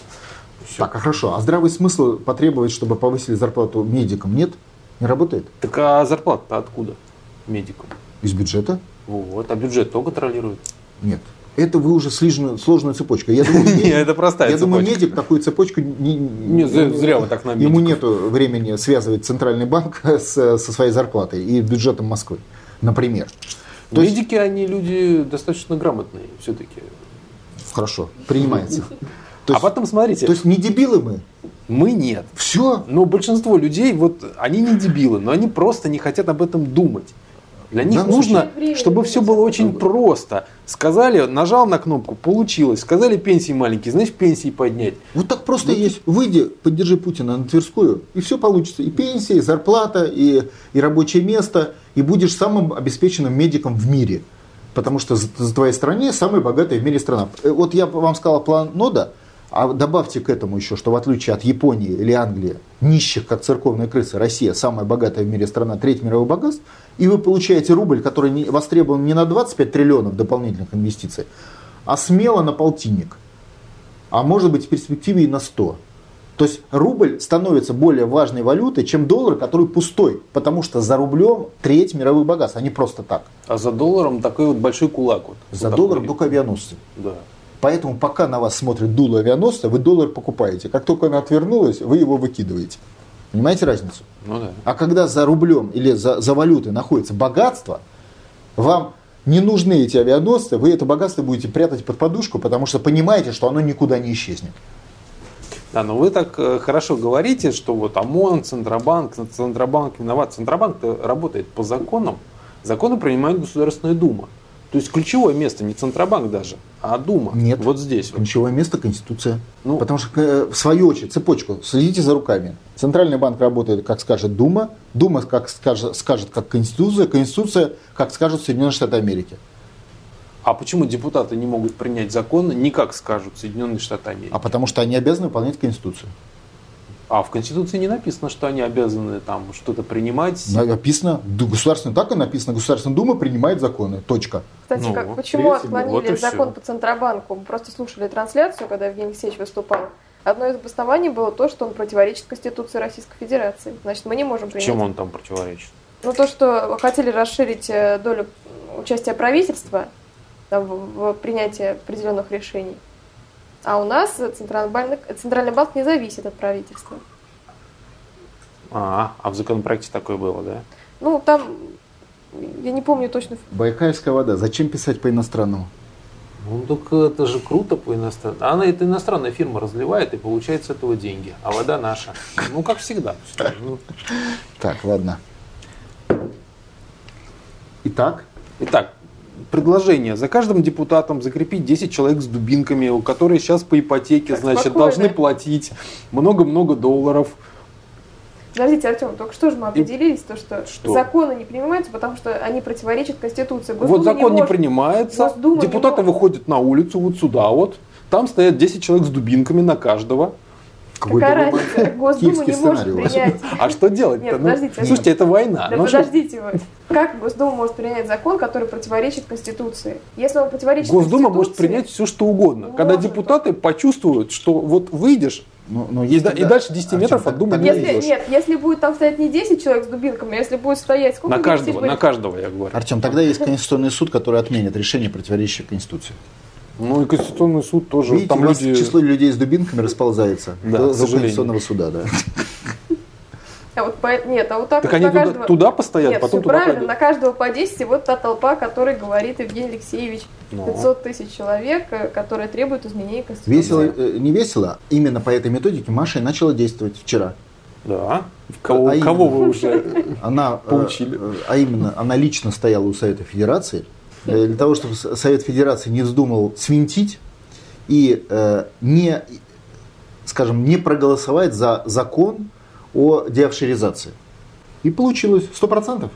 Всё. Так, а хорошо. А здравый смысл потребовать, чтобы повысили зарплату медикам, нет? Не работает? Так а зарплата-то откуда медикам? Из бюджета? Вот, а бюджет кто контролирует? Нет. Это вы уже слишком сложную цепочку. Я думаю, (laughs) медик- это простая я думаю, медик такую цепочку не, Не, зря- зря вы так на Ему нету времени связывать центральный банк (laughs) с, со своей зарплатой и бюджетом Москвы, например. То есть- Медики, они люди достаточно грамотные все-таки. Хорошо, принимается. То А есть, потом смотрите, то есть не дебилы мы. Мы нет. Все. Но большинство людей, вот они не дебилы, но они просто не хотят об этом думать. Для них данном нужно, время чтобы все было очень просто. Сказали, нажал на кнопку, получилось. Сказали пенсии маленькие, значит пенсии поднять. Вот так просто и есть. Выйди, поддержи Путина на Тверскую, и все получится. И пенсия, и зарплата, и, и рабочее место, и будешь самым обеспеченным медиком в мире. Потому что за, за твоей стране самая богатая в мире страна. Э, Вот я вам сказал план нода, а добавьте к этому еще, что в отличие от Японии или Англии, нищих, как церковные крысы, Россия самая богатая в мире страна, треть мировых богатств, и вы получаете рубль, который не- востребован не на 25 триллионов дополнительных инвестиций, а смело на полтинник а может быть в перспективе и на 100. То есть рубль становится более важной валютой, чем доллар, который пустой, потому что за рублем треть мировых богатств, а не просто так. А за долларом такой вот большой кулак. Вот, За Вот долларом только авианосцы. Да. Поэтому пока на вас смотрит дуло авианосца, вы доллар покупаете. Как только она отвернулась, вы его выкидываете. Понимаете разницу? Ну да. А когда за рублем или за, за валютой находится богатство, вам не нужны эти авианосцы, вы это богатство будете прятать под подушку, потому что понимаете, что оно никуда не исчезнет. Да, но вы так э, хорошо говорите, что вот ОМОН, Центробанк, Центробанк виноват. Центробанк работает по законам. Законы принимает Государственная Дума. То есть ключевое место не Центробанк даже, а Дума. Нет. Вот здесь. вот. Ключевое место Конституция. Ну. Потому что, э, в свою очередь, цепочку, следите за руками. Центральный банк работает, как скажет Дума, Дума как скажет, скажет как Конституция, Конституция, как скажут Соединенные Штаты Америки. А почему депутаты не могут принять законы, не как скажут Соединенные Штаты Америки? А потому что они обязаны выполнять Конституцию. А в Конституции не написано, что они обязаны там что-то принимать. Написано, государственная, так и написано, Государственная Дума принимает законы. Точка. Кстати, Ну, как, почему отклонили вот закон по Центробанку? Мы просто слушали трансляцию, когда Евгений Алексеевич выступал. Одно из обоснований было то, что он противоречит Конституции Российской Федерации. Значит, мы не можем принять. Чем он там противоречит? Ну, то, что хотели расширить э, долю участия правительства там, в принятии определенных решений. А у нас Центральный банк, Центральный банк не зависит от правительства. А, а в законопроекте такое было, да? Ну, там, я не помню точно. Байкальская вода. Зачем писать по-иностранному? Ну, так это же круто по иностранному. Она, это иностранная фирма разливает и получает с этого деньги. А вода наша. Ну, как всегда. Ну, Так, ладно. Итак, Итак, предложение. За каждым депутатом закрепить 10 человек с дубинками, которые сейчас по ипотеке, Так, значит, спокойно. должны платить много-много долларов. Подождите, Артем, только что же мы определились, то, что, Что? законы не принимаются, потому что они противоречат Конституции. Госдума вот закон не, может- принимается, Госдума не депутаты может. выходят на улицу вот сюда вот, там стоят 10 человек с дубинками на каждого. Какая какой разница? Госдума не может сценарий вас. принять. (laughs) А что делать-то? Нет, Ну, подождите. слушайте, это война. Да Ну, что- подождите вы. Как Госдума может принять закон, который противоречит Конституции? Если он противоречит Госдума может Конституции, принять все, что угодно. Может. Когда депутаты почувствуют, что вот выйдешь, Ну, ну, И есть да- и дальше 10 Артем, метров от Думы не Если, идешь. нет, если будет там стоять не 10 человек с дубинками, а если будет стоять сколько на каждого, на каждого, я говорю. Артем, тогда есть Конституционный суд, который отменит решение, противоречащее Конституции. Ну и Конституционный суд тоже. Видите, там у вас люди... число людей с дубинками расползается Да, до, к до. Конституционного суда. Да. А вот по... Нет, а вот так, Так вот они на туда, каждого... туда постоят, Нет, потом все туда правильно, пойдут. на каждого по 10, и вот та толпа, которой говорит Евгений Алексеевич, Ну. 500 тысяч человек, э, которые требуют изменения Конституции. Весело, э, не весело, именно по этой методике Маша и начала действовать вчера. Да. Кого, А кого именно. вы уже... Она, э, Поучили. э, а именно, она лично стояла у Совета Федерации, для того, чтобы Совет Федерации не вздумал свинтить и э, не, скажем, не проголосовать за закон о деофшеризации. И получилось 100%.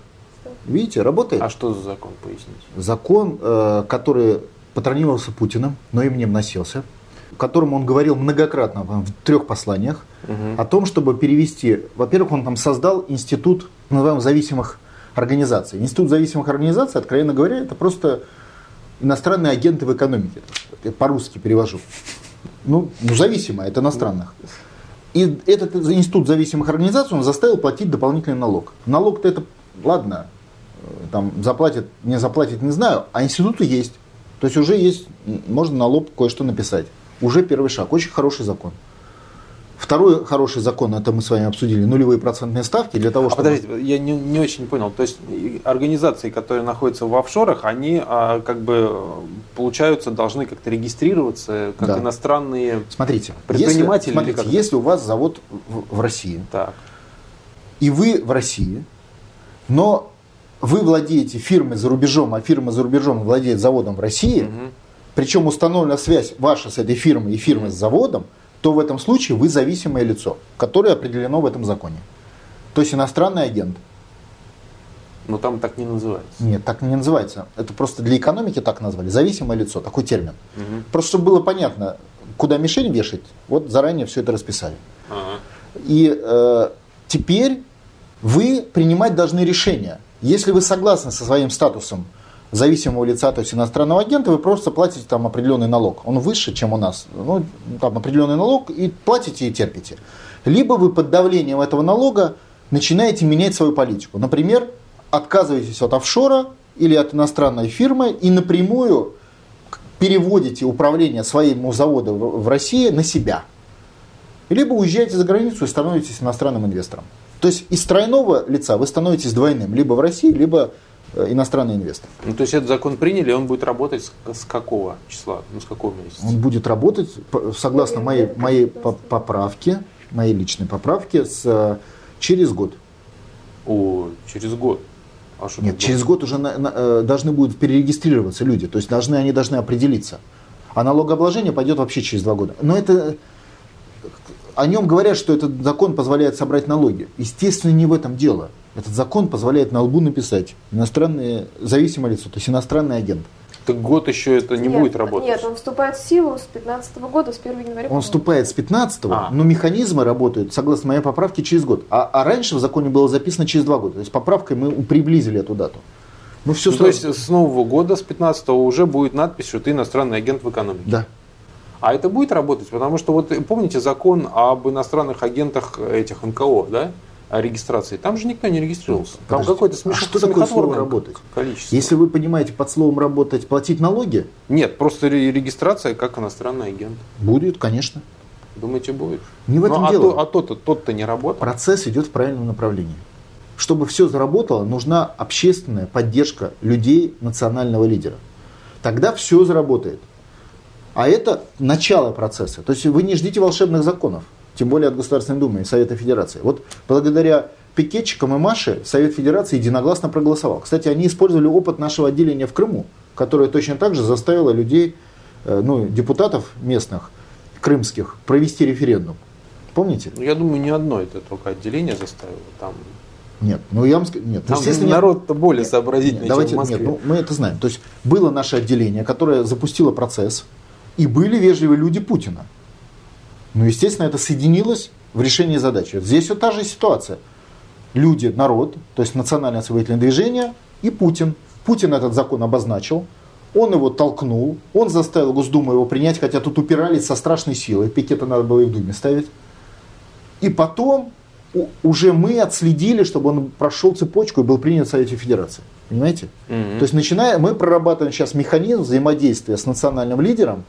Видите, работает. А что за закон, поясните? Закон, э, который патронировался Путиным, но им не вносился, в котором он говорил многократно в трех посланиях Мгм. о том, чтобы перевести, во-первых, он там создал институт называемых зависимых организаций. Институт зависимых организаций, откровенно говоря, это просто иностранные агенты в экономике. По-русски перевожу. Ну, ну, зависимые от иностранных. И этот институт зависимых организаций он заставил платить дополнительный налог. Налог-то это, ладно, э, там заплатят, не заплатят, не знаю, а институты есть. То есть уже есть, можно на лоб кое-что написать. Уже первый шаг. Очень хороший закон. Второй хороший закон, это мы с вами обсудили, нулевые процентные ставки для того, А чтобы... подождите, я не, не очень понял. То есть организации, которые находятся в офшорах, они а, как бы получаются, должны как-то регистрироваться как Да. иностранные. Смотрите, Предприниматели если, смотрите, как если у вас завод в, в России, Так. и вы в России, но вы владеете фирмой за рубежом, а фирма за рубежом владеет заводом в России, Мгм. причем установлена связь ваша с этой фирмой и фирмой с заводом, то в этом случае вы зависимое лицо, которое определено в этом законе. То есть иностранный агент. Но там так не называется. Нет, так не называется. Это просто для экономики так назвали. Зависимое лицо, такой термин. Мгм. Просто чтобы было понятно, куда мишень вешать, вот заранее все это расписали. Ага. И э, теперь вы принимать должны решения. Если вы согласны со своим статусом зависимого лица, то есть иностранного агента, вы просто платите там определенный налог. Он выше, чем у нас. Ну, там определенный налог и платите и терпите. Либо вы под давлением этого налога начинаете менять свою политику. Например, отказываетесь от офшора или от иностранной фирмы и напрямую переводите управление своему заводу в России на себя. Либо уезжаете за границу и становитесь иностранным инвестором. То есть из тройного лица вы становитесь двойным, либо в России, либо иностранный инвестор. Ну, то есть этот закон приняли, он будет работать с, с какого числа? Ну, с какого месяца? Он будет работать согласно моей, моей по- поправке, моей личной поправке, с, э, через год. О, через год. А что Нет, через год уже на- на- э, должны будут перерегистрироваться люди, то есть должны, они должны определиться. А налогообложение пойдет вообще через два года. Но это о нем говорят, что этот закон позволяет собрать налоги. Естественно, не в этом дело. Этот закон позволяет на лбу написать иностранное зависимое лицо, то есть иностранный агент. Так год еще это не Нет, будет работать. Нет, он вступает в силу с 15 года, с 1 января. Он вступает с 15-го, А. но механизмы работают, согласно моей поправке, через год. А, а раньше в законе было записано через два года. То есть поправкой мы приблизили эту дату. Ну, все Ну, то есть с нового года, с 15 уже будет надпись, что ты иностранный агент в экономике. Да. А это будет работать, потому что вот э, помните закон об иностранных агентах этих НКО, да? О регистрации. Там же никто не регистрировался. Там какое-то а смеш... что такое слово «работать»? Количество. Если вы понимаете под словом работать, платить налоги, Нет, просто ре- регистрация как иностранный агент. будет, конечно. Думаете, будет? Не в этом ну, а, дело. то- а тот-то, тот-то не работал. Процесс идет в правильном направлении. Чтобы все заработало, нужна общественная поддержка людей национального лидера. Тогда все заработает. А это начало процесса. То есть вы не ждите волшебных законов, тем более от Государственной Думы и Совета Федерации. Вот благодаря пикетчикам и Маше Совет Федерации единогласно проголосовал. Кстати, они использовали опыт нашего отделения в Крыму, которое точно так же заставило людей, э, ну, депутатов местных, крымских, провести референдум. Помните? Я думаю, не одно это только отделение заставило. Там, Нет, ну я вам скажу, нет, там естественно, народ-то более Нет, сообразительный, нет, давайте, чем в Москве. нет, ну, мы это знаем. То есть было наше отделение, которое запустило процесс, и были вежливые люди Путина. Ну, естественно, это соединилось в решении задачи. Здесь вот та же ситуация. Люди, народ, то есть национальное освободительное движение и Путин. Путин этот закон обозначил, он его толкнул, он заставил Госдуму его принять, хотя тут упирались со страшной силой, пикеты надо было и в Думе ставить. И потом уже мы отследили, чтобы он прошел цепочку и был принят в Совете Федерации. Понимаете? Мгм. То есть начиная, мы прорабатываем сейчас механизм взаимодействия с национальным лидером,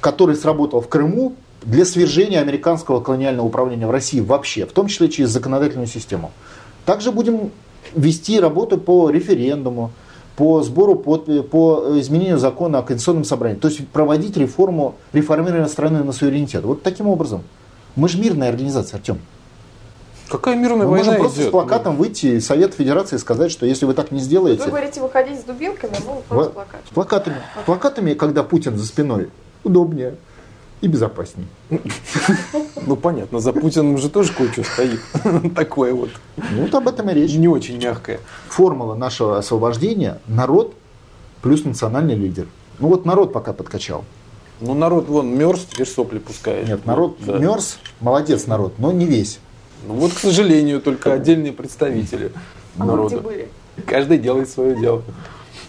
который сработал в Крыму для свержения американского колониального управления в России вообще, в том числе через законодательную систему. Также будем вести работу по референдуму, по сбору подпи- по изменению закона о Конституционном собрании. То есть проводить реформу, реформирование страны на суверенитет. Вот таким образом. Мы же мирная организация, Артем. Какая мирная Мы война можем просто идет? с плакатом выйти в Совет Федерации и сказать, что если вы так не Вы сделаете... говорите выходить с дубинками, а мы Во- просто. С плакатами. С плакатами, когда Путин за спиной, удобнее и безопаснее. (laughs) Ну понятно, за Путиным же тоже кое-что стоит. (laughs) Такое вот. Ну, вот об этом и речь. Не очень мягкое. Формула нашего освобождения – народ плюс национальный лидер. Ну вот народ пока подкачал. Ну народ вон мерз, теперь сопли пускает. Нет, народ Да. мерз, молодец народ, но не весь. Ну вот, к сожалению, только отдельные представители А вы где народа. были? Каждый делает свое дело.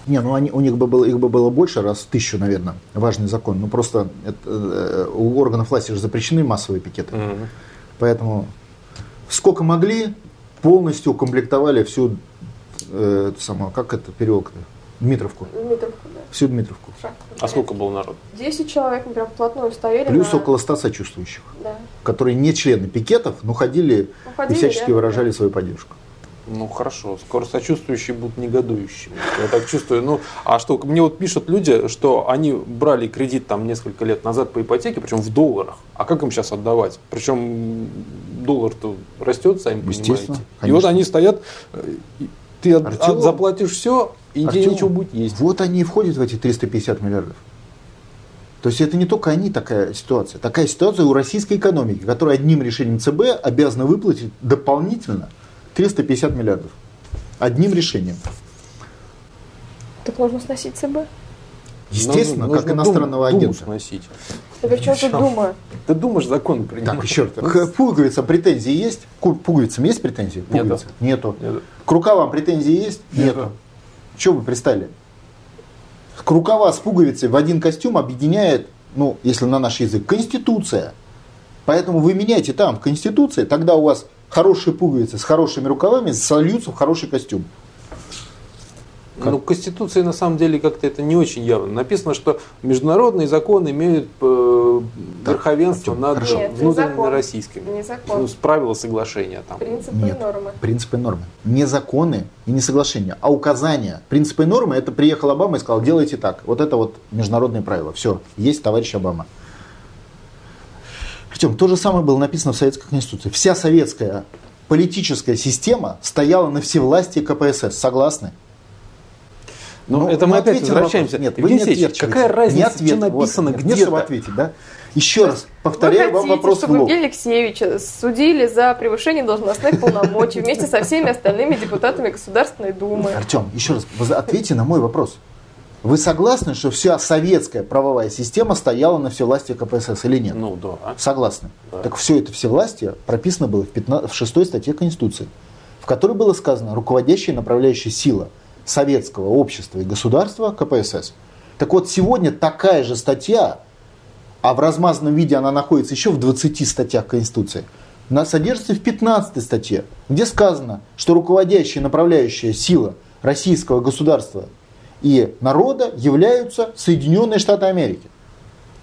Не, ну они, у них бы было, их бы было больше, раз тысячу, наверное, важный закон. Ну просто это, э, у органов власти же запрещены массовые пикеты. Мгм. Поэтому сколько могли, полностью укомплектовали всю, э, эту самую, как это, переулок Дмитровку. Дмитровку, да. Всю Дмитровку. Шаг. А сколько было народ? 10 человек, мы прям вплотную стояли. Плюс на- около 100 сочувствующих, Да. которые не члены пикетов, но ходили Ну, и ходили, всячески да, выражали свою поддержку. Ну хорошо, скоро сочувствующие будут негодующими. Я так чувствую. Ну, а что, мне вот пишут люди, что они брали кредит там несколько лет назад по ипотеке, причем в долларах. А как им сейчас отдавать? Причем доллар-то растет, сами понимаете. И конечно. вот они стоят, э, и ты от- Артем, от- заплатишь все, и тебе Артем, ничего будет есть. Вот они и входят в эти 350 миллиардов. То есть это не только они такая ситуация. Такая ситуация у российской экономики, которая одним решением ЦБ обязана выплатить дополнительно 350 миллиардов. Одним решением. Так нужно сносить ЦБ. Естественно, Нужно- как нужно иностранного Думу- Думу агента. сносить. Да при чем тут Причем? Дума? Ты думаешь, закон Так, принимать? еще раз. К пуговицам претензии есть? К пуговицам есть претензии? Нету. Пуговицы? Нету. Нет. К рукавам претензии есть? Нету. Нету. Чего вы пристали? К рукава с пуговицей в один костюм объединяет, ну, если на наш язык, Конституция. Поэтому вы меняете там в Конституции, тогда у вас хорошие пуговицы с хорошими рукавами сольются в хороший костюм. Ну, в Конституции на самом деле как-то это не очень явно. Написано, что международные законы имеют э, верховенство Артем, над хорошо. Нет, внутренними закон. российскими. Не закон. Ну, с правила соглашения там. Принципы Нет. и нормы. Принципы и нормы. Не законы и не соглашения, а указания. Принципы и нормы, это приехал Обама и сказал, делайте так. Вот это вот международные правила. Все, есть товарищ Обама. Артем, то же самое было написано в Советской Конституции. Вся советская политическая система стояла на всевластии КПСС. Согласны? Но Ну, это ну, мы опять возвращаемся. вопрос. Нет, вы Евгений не отвечаете. какая разница, Не что ответ, вот, написано не где-то? чтобы ответить, да? Еще раз повторяю Вы вам хотите, вопрос в чтобы лоб. Евгения Алексеевича судили за превышение должностных полномочий вместе со всеми остальными депутатами Государственной Думы. Артем, еще раз, вы ответьте на мой вопрос. Вы согласны, что вся советская правовая система стояла на всевластии КПСС или нет? Ну да. Согласны. Да. Так все это всевластие прописано было в, 15, в 6 статье Конституции, в которой было сказано руководящая и направляющая сила советского общества и государства КПСС. Так вот, сегодня такая же статья, а в размазанном виде она находится еще в 20 статьях Конституции, она содержится в 15 статье, где сказано, что руководящая и направляющая сила российского государства и народа являются Соединенные Штаты Америки.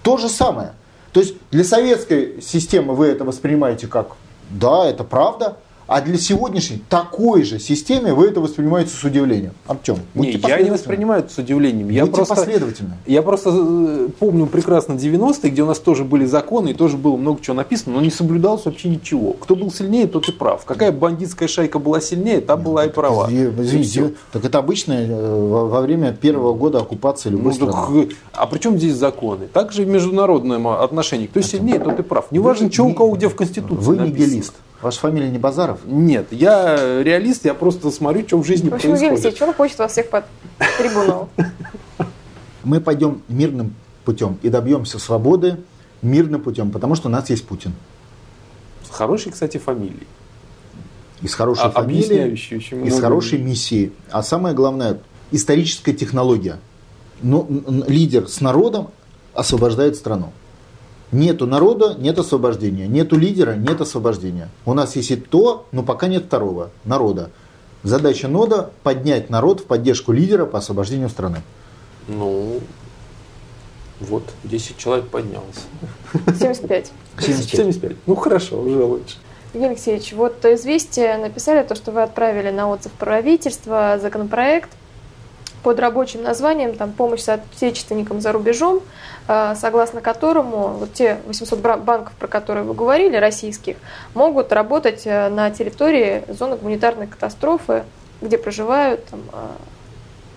То же самое. То есть для советской системы вы это воспринимаете как да, это правда, а для сегодняшней такой же системе вы это воспринимаете с удивлением. Артем, Не, я не воспринимаю это с удивлением. Я Будьте просто, последовательны. я просто э, помню прекрасно 90-е, где у нас тоже были законы, и тоже было много чего написано, но не соблюдалось вообще ничего. Кто был сильнее, тот и прав. Какая бандитская шайка была сильнее, та была и права. Извините, так это обычно э, во время первого года оккупации любой Ну, так, страны. э, а при чем здесь законы? Также в международном отношении. Кто сильнее, тот и прав. Не важно, что у кого где в Конституции Вы написано. нигилист. Ваша фамилия не Базаров? Нет, я реалист, я просто смотрю, что в жизни В общем, Евгений происходит. Алексеевич, он хочет вас всех под трибунал. (laughs) Мы пойдем мирным путем и добьемся свободы мирным путем, потому что у нас есть Путин. С хорошей, кстати, фамилией. И с хорошей А- фамилией, объясняющей очень и с много. хорошей миссией. А самое главное, историческая технология. Но н- н- лидер с народом освобождает страну. Нету народа, нет освобождения. Нету лидера, нет освобождения. У нас есть и то, но пока нет второго, народа. Задача нода – поднять народ в поддержку лидера по освобождению страны. Ну, Вот, 10 человек поднялось. 75. 75. 75. Ну хорошо, уже лучше. Евгений Алексеевич, вот известие написали то, что вы отправили на отзыв правительства законопроект под рабочим названием там, «Помощь соотечественникам за рубежом», э, согласно которому вот те 800 бра- банков, про которые вы говорили, российских, могут работать э, на территории зоны гуманитарной катастрофы, где проживают там, э,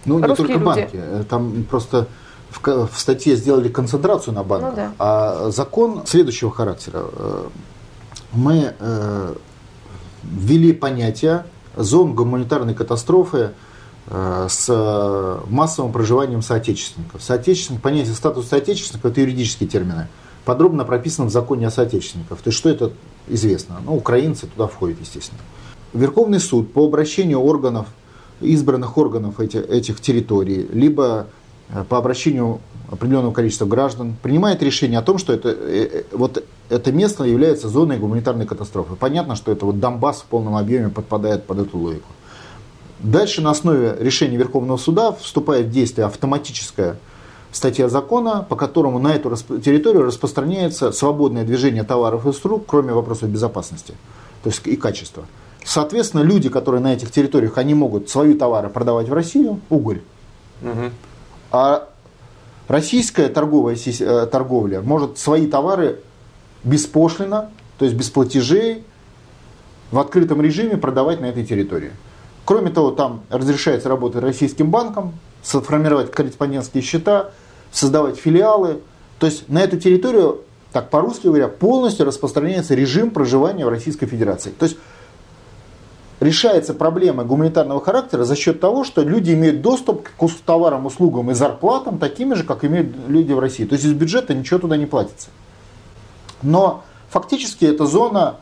Ну, не только люди. банки. Там просто в, в статье сделали концентрацию на банках. Ну да. А закон следующего характера. Мы ввели понятие зон гуманитарной катастрофы с э, массовым проживанием соотечественников. Соотечественник, понятие статус соотечественника – это юридические термины. Подробно прописано в законе о соотечественниках. То есть, что это известно? Ну, украинцы туда входят, естественно. Верховный суд по обращению органов, избранных органов эти- этих территорий, либо э, по обращению определенного количества граждан, принимает решение о том, что это, э, э, вот это место является зоной гуманитарной катастрофы. Понятно, что это вот Донбасс в полном объеме подпадает под эту логику. Дальше на основе решения Верховного суда вступает в действие автоматическая статья закона, по которому на эту территорию распространяется свободное движение товаров и услуг, кроме вопросов безопасности то есть и качества. Соответственно, люди, которые на этих территориях, они могут свои товары продавать в Россию, уголь, Мгм. а российская торговая э, торговля может свои товары беспошлино, то есть без платежей, в открытом режиме продавать на этой территории. Кроме того, там разрешается работать российским банкам, сформировать корреспондентские счета, создавать филиалы. То есть на эту территорию, так по-русски говоря, полностью распространяется режим проживания в Российской Федерации. То есть решается проблема гуманитарного характера за счет того, что люди имеют доступ к товарам, услугам и зарплатам такими же, как имеют люди в России. То есть из бюджета ничего туда не платится. Но фактически эта зона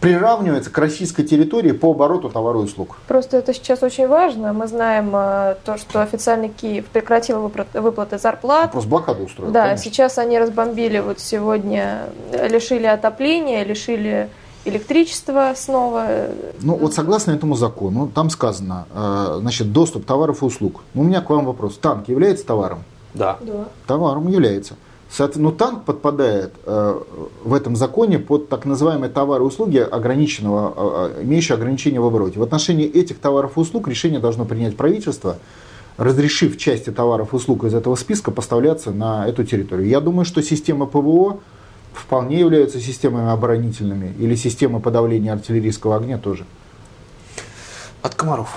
приравнивается к российской территории по обороту товаров и услуг. Просто это сейчас очень важно. Мы знаем э, то, что официально Киев прекратил выплаты зарплат. Просто блокаду устроил. Да, конечно. сейчас они разбомбили вот сегодня, лишили отопления, лишили электричества снова. Ну вот согласно этому закону, там сказано, э, значит, доступ товаров и услуг. У меня к вам вопрос. Танк является товаром? Да. Да. Товаром является. Соот- Ну, танк подпадает э, в этом законе под так называемые товары и услуги ограниченного, э, э, имеющие ограничения в обороте. В отношении этих товаров и услуг решение должно принять правительство, разрешив части товаров и услуг из этого списка поставляться на эту территорию. Я думаю, что система ПВО вполне являются системами оборонительными или система подавления артиллерийского огня тоже. От комаров.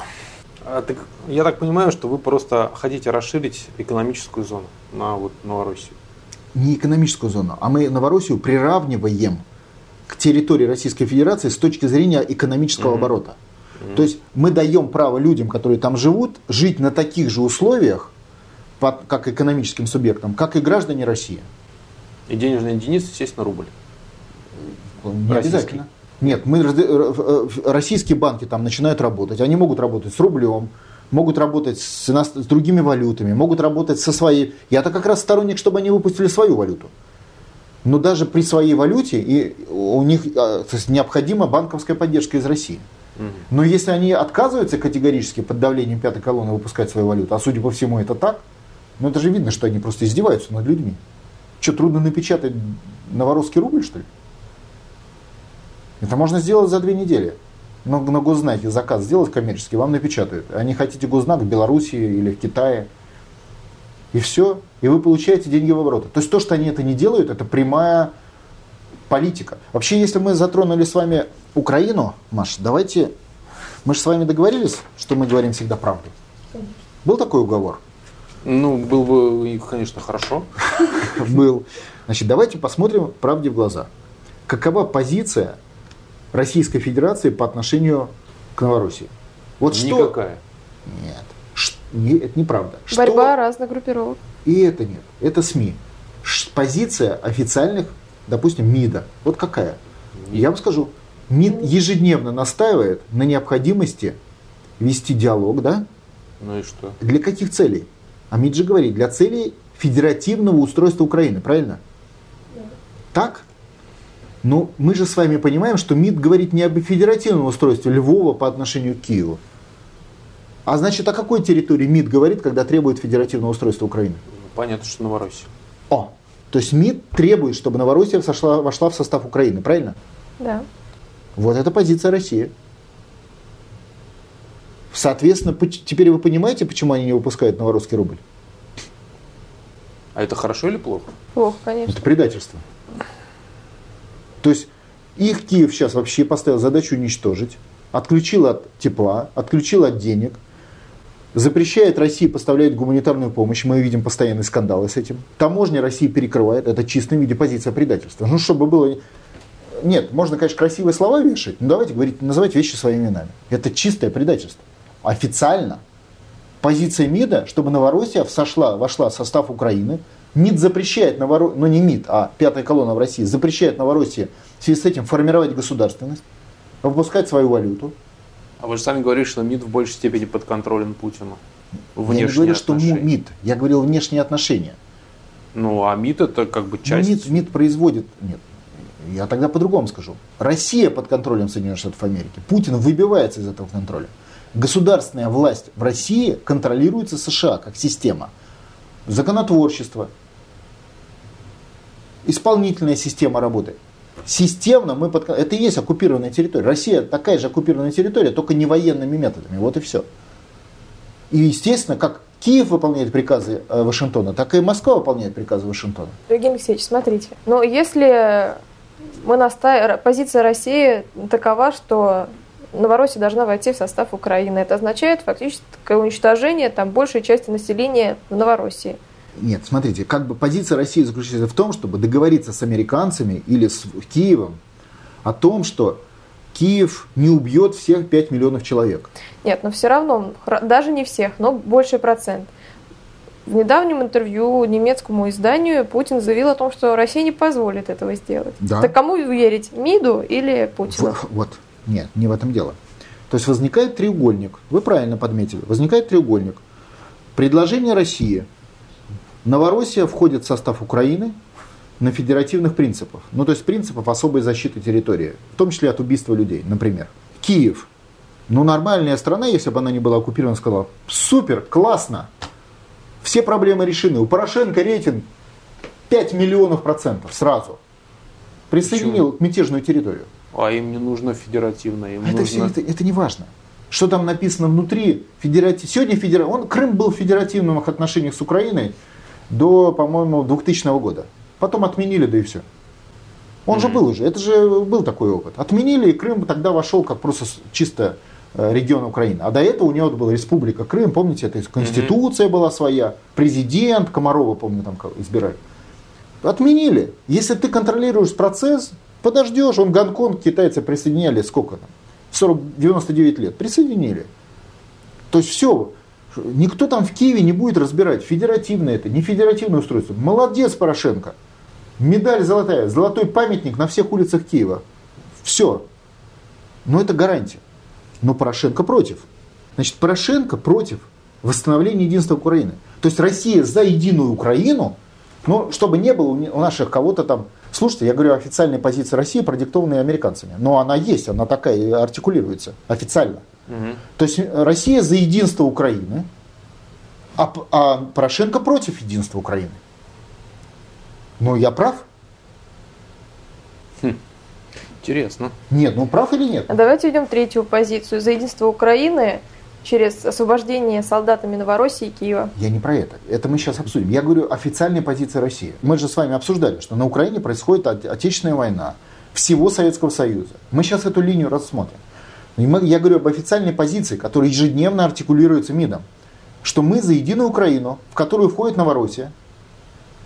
А, я так понимаю, что вы просто хотите расширить экономическую зону на вот Новороссию. Не экономическую зону, а мы Новороссию приравниваем к территории Российской Федерации с точки зрения экономического Мгм. оборота. То есть мы даем право людям, которые там живут, жить на таких же условиях, под- как экономическим субъектам, как и граждане России. И денежная единица, естественно, рубль. Не Российский. обязательно. Нет, мы, разде- э, э, российские банки там начинают работать. Они могут работать с рублем, могут работать с, ино- с другими валютами, могут работать со своей. Я-то как раз сторонник, чтобы они выпустили свою валюту. Но даже при своей валюте и у них э, то есть необходима банковская поддержка из России. Но если они отказываются категорически под давлением пятой колонны выпускать свою валюту, а судя по всему это так, ну это же видно, что они просто издеваются над людьми. Что, трудно напечатать новорусский рубль, что ли? Это можно сделать за две недели. Но на госзнаке заказ сделать коммерческий, вам напечатают. А не хотите госзнак в Белоруссии или в Китае. И все. И вы получаете деньги в оборот. То есть то, что они это не делают, это прямая политика. Вообще, если мы затронули с вами Украину, Маш, давайте... Мы же с вами договорились, что мы говорим всегда правду. Был такой уговор? Ну, был бы, конечно, хорошо. (laughs) Был. Значит, давайте посмотрим правде в глаза. Какова позиция Российской Федерации по отношению к Новороссии? Вот что... Никакая. Нет. Ш- не- это неправда. Что- Борьба разных группировок. И это нет. Это СМИ. Ш- Позиция официальных, допустим, МИДа. Вот какая? Я вам скажу. МИД ежедневно настаивает на необходимости вести диалог, да? Ну и что? Для каких целей? А МИД же говорит, для целей федеративного устройства Украины, правильно? Так? Ну, мы же с вами понимаем, что МИД говорит не об федеративном устройстве Львова по отношению к Киеву. А значит, о какой территории МИД говорит, когда требует федеративного устройства Украины? Понятно, что Новороссия. О, то есть МИД требует, чтобы Новороссия сошла, вошла в состав Украины, правильно? Да. Вот это позиция России. Соответственно, теперь вы понимаете, почему они не выпускают новорусский рубль? А это хорошо или плохо? Плохо, конечно. Это предательство. То есть их Киев сейчас вообще поставил задачу уничтожить, отключил от тепла, отключил от денег, запрещает России поставлять гуманитарную помощь, мы видим постоянные скандалы с этим. Таможня России перекрывает, это в чистом виде позиция предательства. Ну, чтобы было... Нет, можно, конечно, красивые слова вешать, но давайте говорить, называть вещи своими именами. Это чистое предательство. Официально позиция МИДа, чтобы Новороссия сошла, вошла в состав Украины. МИД запрещает Новороссии, ну не МИД, а пятая колонна в России, запрещает Новороссии в связи с этим формировать государственность, выпускать свою валюту. А вы же сами говорили, что МИД в большей степени подконтролен Путину. я не говорю, что МИД, я говорил внешние отношения. Ну, а МИД это как бы часть... МИД, МИД производит, нет, я тогда по-другому скажу. Россия под контролем Соединенных Штатов Америки. Путин выбивается из этого контроля. Государственная власть в России контролируется США как система. Законотворчество, исполнительная система работы. Системно мы под... Это и есть оккупированная территория. Россия такая же оккупированная территория, только не военными методами. Вот и все. И, естественно, как Киев выполняет приказы э, Вашингтона, так и Москва выполняет приказы Вашингтона. Евгений Алексеевич, смотрите. Но если мы наста... позиция России такова, что Новороссия должна войти в состав Украины, это означает фактически уничтожение там большей части населения в Новороссии. Нет, смотрите, как бы позиция России заключается в том, чтобы договориться с американцами или с Киевом о том, что Киев не убьет всех 5 миллионов человек. Нет, но все равно, даже не всех, но больший процент. В недавнем интервью немецкому изданию Путин заявил о том, что Россия не позволит этого сделать. Да. Так кому верить, МИДу или Путину? В- вот, нет, не в этом дело. То есть возникает треугольник, вы правильно подметили, возникает треугольник. Предложение России. Новороссия входит в состав Украины на федеративных принципах. Ну, то есть принципов особой защиты территории, в том числе от убийства людей, например. Киев. Ну, нормальная страна, если бы она не была оккупирована, сказала, супер, классно, все проблемы решены. У Порошенко рейтинг 5 миллионов процентов сразу. Присоединил мятежную территорию. А им не нужно федеративно, им это, все, нужно... это, это не важно. Что там написано внутри федератив... Сегодня федера... Он, Крым был в федеративных отношениях с Украиной до, по-моему, 2000 года. Потом отменили, да и все. Он же был уже, это же был такой опыт. Отменили, и Крым тогда вошел как просто чисто э, регион Украины. А до этого у него была республика Крым, помните, это конституция была своя, президент, Комарова, помню, там избирали. Отменили. Если ты контролируешь процесс, подождешь, он Гонконг, китайцы присоединяли сколько там? 40, 99 лет. Присоединили. То есть все, никто там в Киеве не будет разбирать, федеративное это, не федеративное устройство. Молодец Порошенко. Медаль золотая, золотой памятник на всех улицах Киева. Все. Но это гарантия. Но Порошенко против. Значит, Порошенко против восстановления единства Украины. То есть Россия за единую Украину, но чтобы не было у наших кого-то там... Слушайте, я говорю официальная позиция России, продиктованная американцами. Но она есть, она такая артикулируется официально. Мгм. То есть э, Россия за единство Украины, а, а Порошенко против единства Украины. Ну, я прав? Интересно. Нет, ну прав или нет? А давайте ведем третью позицию. За единство Украины через освобождение солдатами Новороссии и Киева. Я не про это. Это мы сейчас обсудим. Я говорю официальная позиция России. Мы же с вами обсуждали, что на Украине происходит от- Отечественная война всего Советского Союза. Мы сейчас эту линию рассмотрим. Я говорю об официальной позиции, которая ежедневно артикулируется МИДом, что мы за единую Украину, в которую входит Новороссия,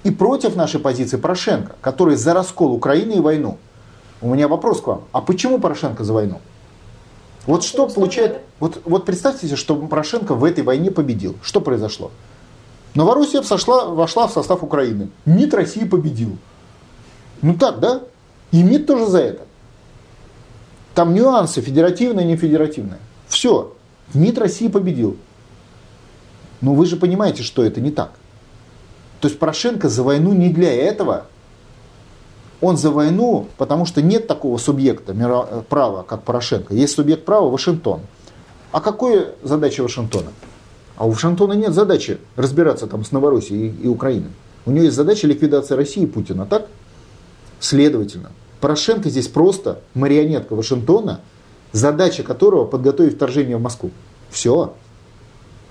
и против нашей позиции Порошенко, который за раскол Украины и войну. У меня вопрос к вам. А почему Порошенко за войну? Вот что получает... Вот, вот представьте себе, что Порошенко в этой войне победил. Что произошло? Новороссия сошла, вошла в состав Украины. МИД России победил. Ну так, да? И МИД тоже за это. Там нюансы, федеративное, не федеративное. Все. МИД России победил. Но вы же понимаете, что это не так. То есть Порошенко за войну не для этого. Он за войну, потому что нет такого субъекта э, права, как Порошенко. Есть субъект права Вашингтон. А какая задача Вашингтона? А у Вашингтона нет задачи разбираться там с Новороссией и, и Украиной. У него есть задача ликвидация России и Путина, так? Следовательно, Порошенко здесь просто марионетка Вашингтона, задача которого подготовить вторжение в Москву. Все.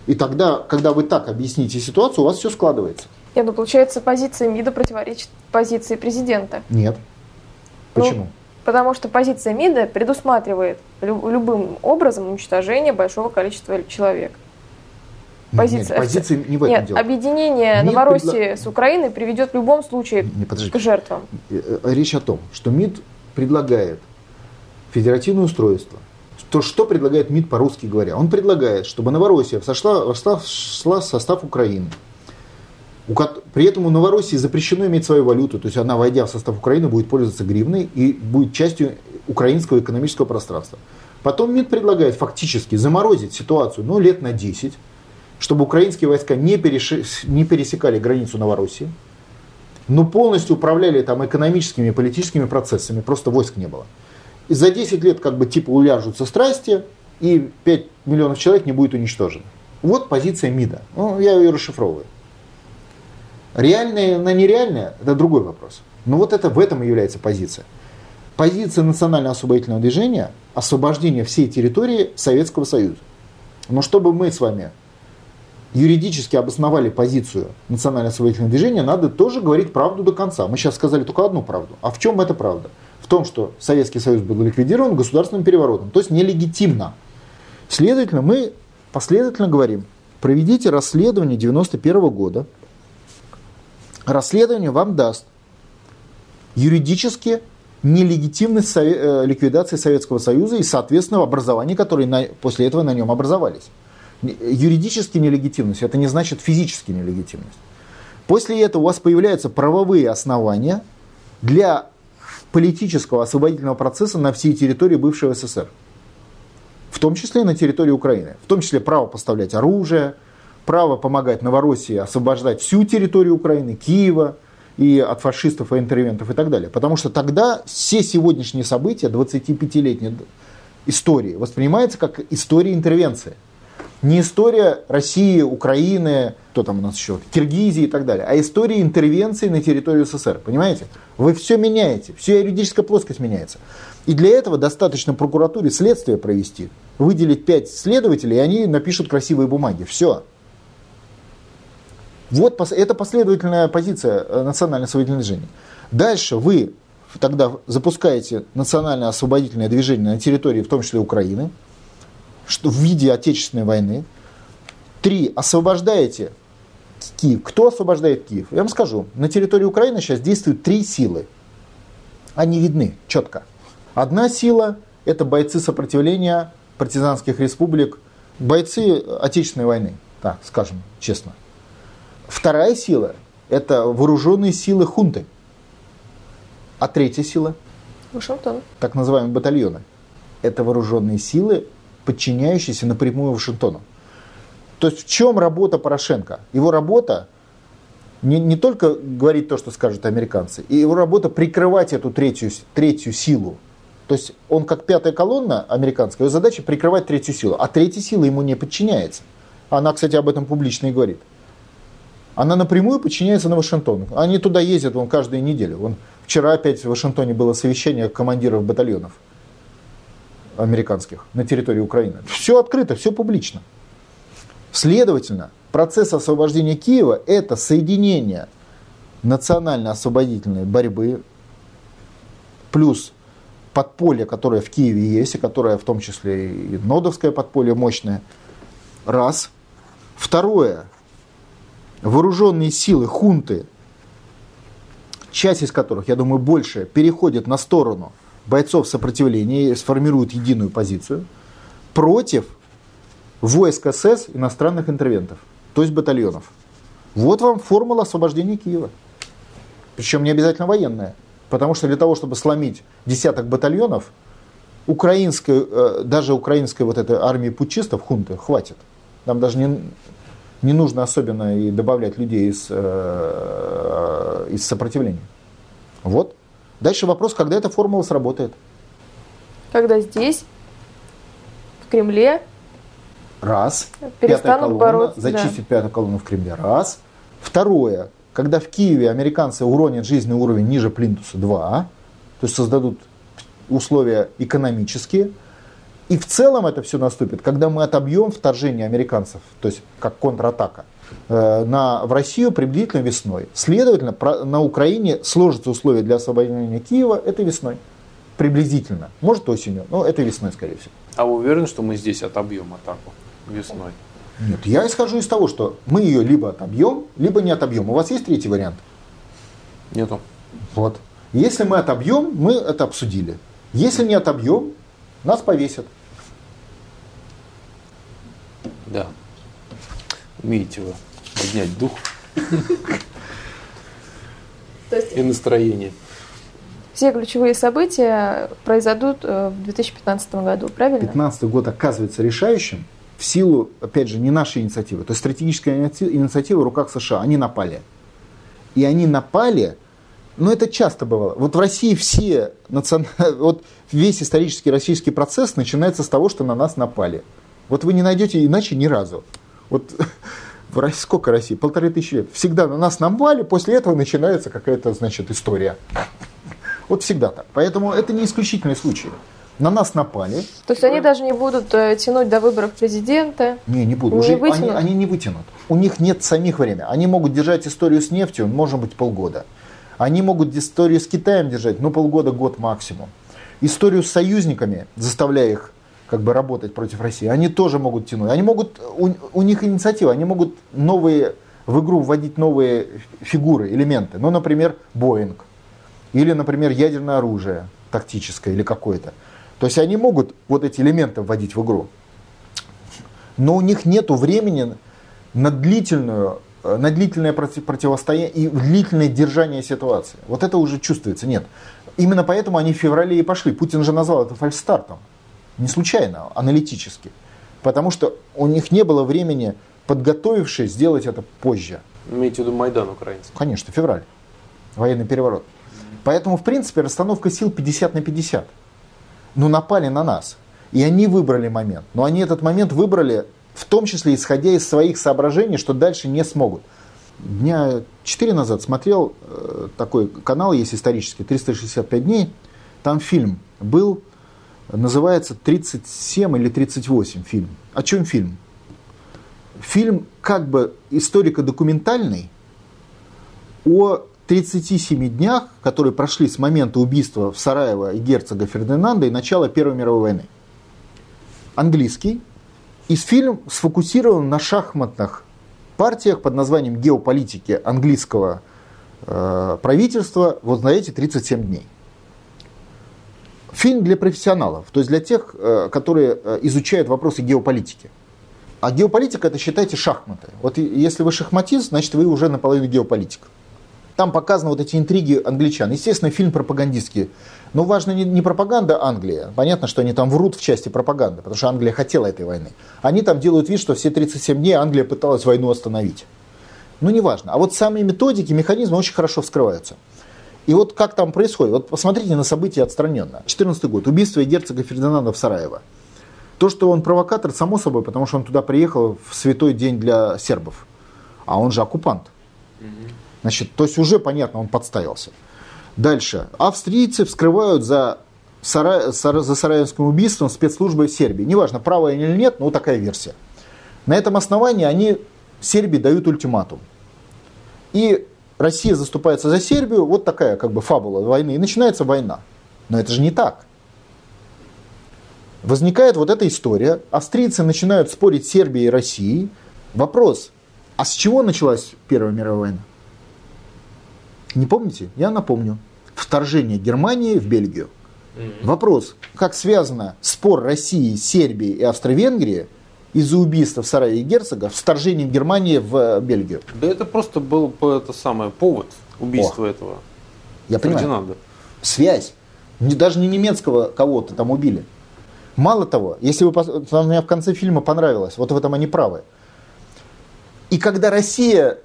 И тогда, когда вы так объясните ситуацию, у вас все складывается. Нет, ну получается, позиция МИДа противоречит позиции президента. Нет. Ну, Почему? Потому что позиция МИДа предусматривает лю- любым образом уничтожение большого количества человек. Нет, позиция не в этом Нет, дело. объединение МИД Новороссии с Украиной приведет в любом случае Не, подождите. к жертвам. Э, э, Речь о том, что МИД предлагает федеративное устройство. То, что предлагает МИД по-русски говоря? Он предлагает, чтобы Новороссия сошла, вошла, шла в состав Украины. При этом у Новороссии запрещено иметь свою валюту, то есть она, войдя в состав Украины, будет пользоваться гривной и будет частью украинского экономического пространства. Потом МИД предлагает фактически заморозить ситуацию ну, лет на 10, чтобы украинские войска не, переши- не пересекали границу Новороссии, но полностью управляли там экономическими и политическими процессами, просто войск не было. И за 10 лет как бы типа уляжутся страсти, и 5 миллионов человек не будет уничтожено. Вот позиция МИДа. Ну, я ее расшифровываю. Реальная, она нереальная, это другой вопрос. Но вот это в этом и является позиция. Позиция национального освободительного движения – освобождение всей территории Советского Союза. Но чтобы мы с вами юридически обосновали позицию национального освободительного движения, надо тоже говорить правду до конца. Мы сейчас сказали только одну правду. А в чем эта правда? В том, что Советский Союз был ликвидирован государственным переворотом, то есть нелегитимно. Следовательно, мы последовательно говорим, проведите расследование 91 года. Расследование вам даст юридически нелегитимность э, ликвидации Советского Союза и, соответственно, образований, которые на- после этого на нем образовались. Юридически нелегитимность, это не значит физически нелегитимность. После этого у вас появляются правовые основания для политического освободительного процесса на всей территории бывшего СССР. В том числе и на территории Украины. В том числе право поставлять оружие, право помогать Новороссии освобождать всю территорию Украины, Киева и от фашистов и интервентов и так далее. Потому что тогда все сегодняшние события 25-летней истории воспринимаются как история интервенции. Не история России, Украины, кто там у нас еще, Киргизии и так далее, а история интервенции на территорию СССР. Понимаете? Вы все меняете, вся юридическая плоскость меняется. И для этого достаточно прокуратуре следствие провести, выделить пять следователей, и они напишут красивые бумаги. Все. Вот это последовательная позиция э, национального освободительного движения. Дальше вы тогда запускаете национальное освободительное движение на территории, в том числе Украины, что в виде Отечественной войны. Три. Освобождаете Киев. Кто освобождает Киев? Я вам скажу. На территории Украины сейчас действуют три силы. Они видны четко. Одна сила – это бойцы сопротивления партизанских республик, бойцы Отечественной войны, так скажем честно. Вторая сила – это вооруженные силы хунты. А третья сила Вашингтон. – так называемые батальоны. Это вооруженные силы, подчиняющиеся напрямую Вашингтону. То есть в чем работа Порошенко? Его работа не, не только говорить то, что скажут американцы, и его работа прикрывать эту третью, третью силу. То есть он как пятая колонна американская, его задача прикрывать третью силу, а третья сила ему не подчиняется. Она, кстати, об этом публично и говорит. Она напрямую подчиняется на Вашингтон. Они туда ездят вон, каждую неделю. Вон, вчера опять в Вашингтоне было совещание командиров батальонов американских на территории Украины. Все открыто, все публично. Следовательно, процесс освобождения Киева – это соединение национально-освободительной борьбы плюс подполье, которое в Киеве есть, и которое в том числе и нодовское подполье мощное. Раз. Второе. Вооруженные силы хунты, часть из которых, я думаю, больше, переходят на сторону бойцов сопротивления сформируют единую позицию против войск СС иностранных интервентов, то есть батальонов. Вот вам формула освобождения Киева. Причем не обязательно военная. Потому что для того, чтобы сломить десяток батальонов, украинской, э, даже украинской вот этой армии путчистов, хунты, хватит. Там даже не, не нужно особенно и добавлять людей из, э, из сопротивления. Вот. Дальше вопрос, когда эта формула сработает. Когда здесь, в Кремле, Раз. Пятая колонна, бороться, да. зачистить пятую колонну в Кремле. Раз. Второе. Когда в Киеве американцы уронят жизненный уровень ниже плинтуса. Два. То есть создадут условия экономические. И в целом это все наступит, когда мы отобьем вторжение американцев, то есть как контратака, на, в Россию приблизительно весной. Следовательно, про- на Украине сложатся условия для освобождения Киева этой весной. Приблизительно. Может осенью, но это весной, скорее всего. А вы уверены, что мы здесь отобьем атаку весной? Нет, я исхожу из того, что мы ее либо отобьем, либо не отобьем. У вас есть третий вариант? Нету. Вот. Если мы отобьем, мы это обсудили. Если не отобьем, нас повесят. Да. Умеете вы поднять дух и настроение. все ключевые события произойдут э, в 2015 году, правильно? 2015 год оказывается решающим в силу, опять же, не нашей инициативы. То есть стратегическая иници- инициатива в руках США. Они напали. И они напали, но это часто бывало. Вот в России все национ... (laughs) вот весь исторический российский процесс начинается с того, что на нас напали. Вот вы не найдете иначе ни разу. Вот (laughs) в России, сколько России? Полторы тысячи лет. Всегда на нас напали, после этого начинается какая-то, значит, история. (laughs) Вот всегда так. Поэтому это не исключительный случай. На нас напали, То есть они даже не будут э, тянуть до выборов президента. не, не буду. Не Уже они, вытянут? они не вытянут. У них нет самих времени. Они могут держать историю с нефтью, может быть, полгода. Они могут историю с Китаем держать, ну, полгода, год максимум. Историю с союзниками, заставляя их как бы работать против России, они тоже могут тянуть. Они могут, у, у них инициатива, они могут новые, в игру вводить новые фигуры, элементы. Ну, например, Боинг. Или, например, ядерное оружие тактическое или какое-то. То есть они могут вот эти элементы вводить в игру но у них нет времени на, длительную, на длительное проти- противостояние и длительное держание ситуации. Вот это уже чувствуется, нет. Именно поэтому они в феврале и пошли. Путин же назвал это фальстартом. Не случайно, аналитически. Потому что у них не было времени, подготовившись, сделать это позже. Имеете в виду Майдан украинцев? Конечно, февраль. Военный переворот. Поэтому, в принципе, расстановка сил 50 на 50. Но напали на нас. И они выбрали момент. Но они этот момент выбрали, в том числе исходя из своих соображений, что дальше не смогут. Дня 4 назад смотрел э, такой канал, есть исторический, 365 дней. Там фильм был, называется 37 или 38 фильм. О чем фильм? Фильм как бы историко-документальный о 37 днях, которые прошли с момента убийства в Сараево и герцога Фердинанда и начала Первой мировой войны. Английский. И фильм сфокусирован на шахматных партиях под названием «Геополитики английского э, правительства» вот на эти 37 дней. Фильм для профессионалов, то есть для тех, э, которые э, изучают вопросы геополитики. А геополитика это считайте шахматы. Вот если вы шахматист, значит вы уже наполовину геополитик. Там показаны вот эти интриги англичан. Естественно, фильм пропагандистский. Но важно не, не пропаганда Англии. Понятно, что они там врут в части пропаганды, потому что Англия хотела этой войны. Они там делают вид, что все 37 дней Англия пыталась войну остановить. Ну, неважно. А вот самые методики, механизмы очень хорошо вскрываются. И вот как там происходит. Вот посмотрите на события отстраненно. 14 год. Убийство герцога Фердинанда в Сараево. То, что он провокатор, само собой, потому что он туда приехал в святой день для сербов. А он же оккупант. Значит, то есть уже понятно, он подставился. Дальше. Австрийцы вскрывают за, Сара... За Сараевским убийством спецслужбы Сербии. Неважно, правая или нет, но вот такая версия. На этом основании они Сербии дают ультиматум. И Россия заступается за Сербию, вот такая как бы фабула войны, и начинается война. Но это же не так. Возникает вот эта история, австрийцы начинают спорить с Сербией и Россией. Вопрос, а с чего началась Первая мировая война? Не помните? Я напомню. Вторжение Германии в Бельгию. Вопрос, как связано спор России, Сербии и Австро-Венгрии из-за убийства в Сараеве герцога вторжением Германии в э, Бельгию? Да это просто был это самое повод убийства этого Я понимаю. Фердинанда. Связь. Не- Даже не немецкого кого-то там убили. Мало того, если вы там мне в конце фильма понравилось, вот в этом они правы. И когда Россия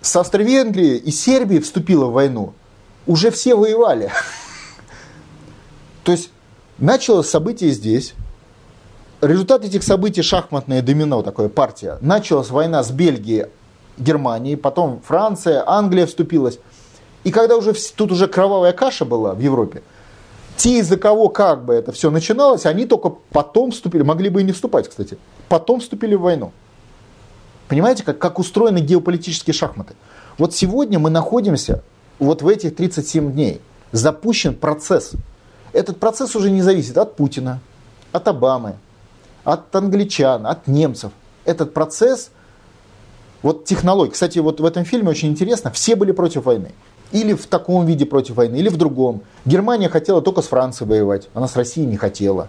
с Австро-Венгрией и Сербией вступила в войну, уже все воевали. (laughs) То есть началось событие здесь, результат этих событий шахматное домино, такое партия. Началась война с Бельгией, Германией, потом Франция, Англия вступилась. И когда уже тут уже кровавая каша была в Европе, те, из-за кого как бы это все начиналось, они только потом вступили, могли бы и не вступать, кстати, потом вступили в войну. Понимаете, как, как устроены геополитические шахматы? Вот сегодня мы находимся вот в этих 37 дней. Запущен процесс. Этот процесс уже не зависит от Путина, от Обамы, от англичан, от немцев. Этот процесс, вот технология. Кстати, вот в этом фильме очень интересно, все были против войны. Или в таком виде против войны, или в другом. Германия хотела только с Францией воевать, она с Россией не хотела.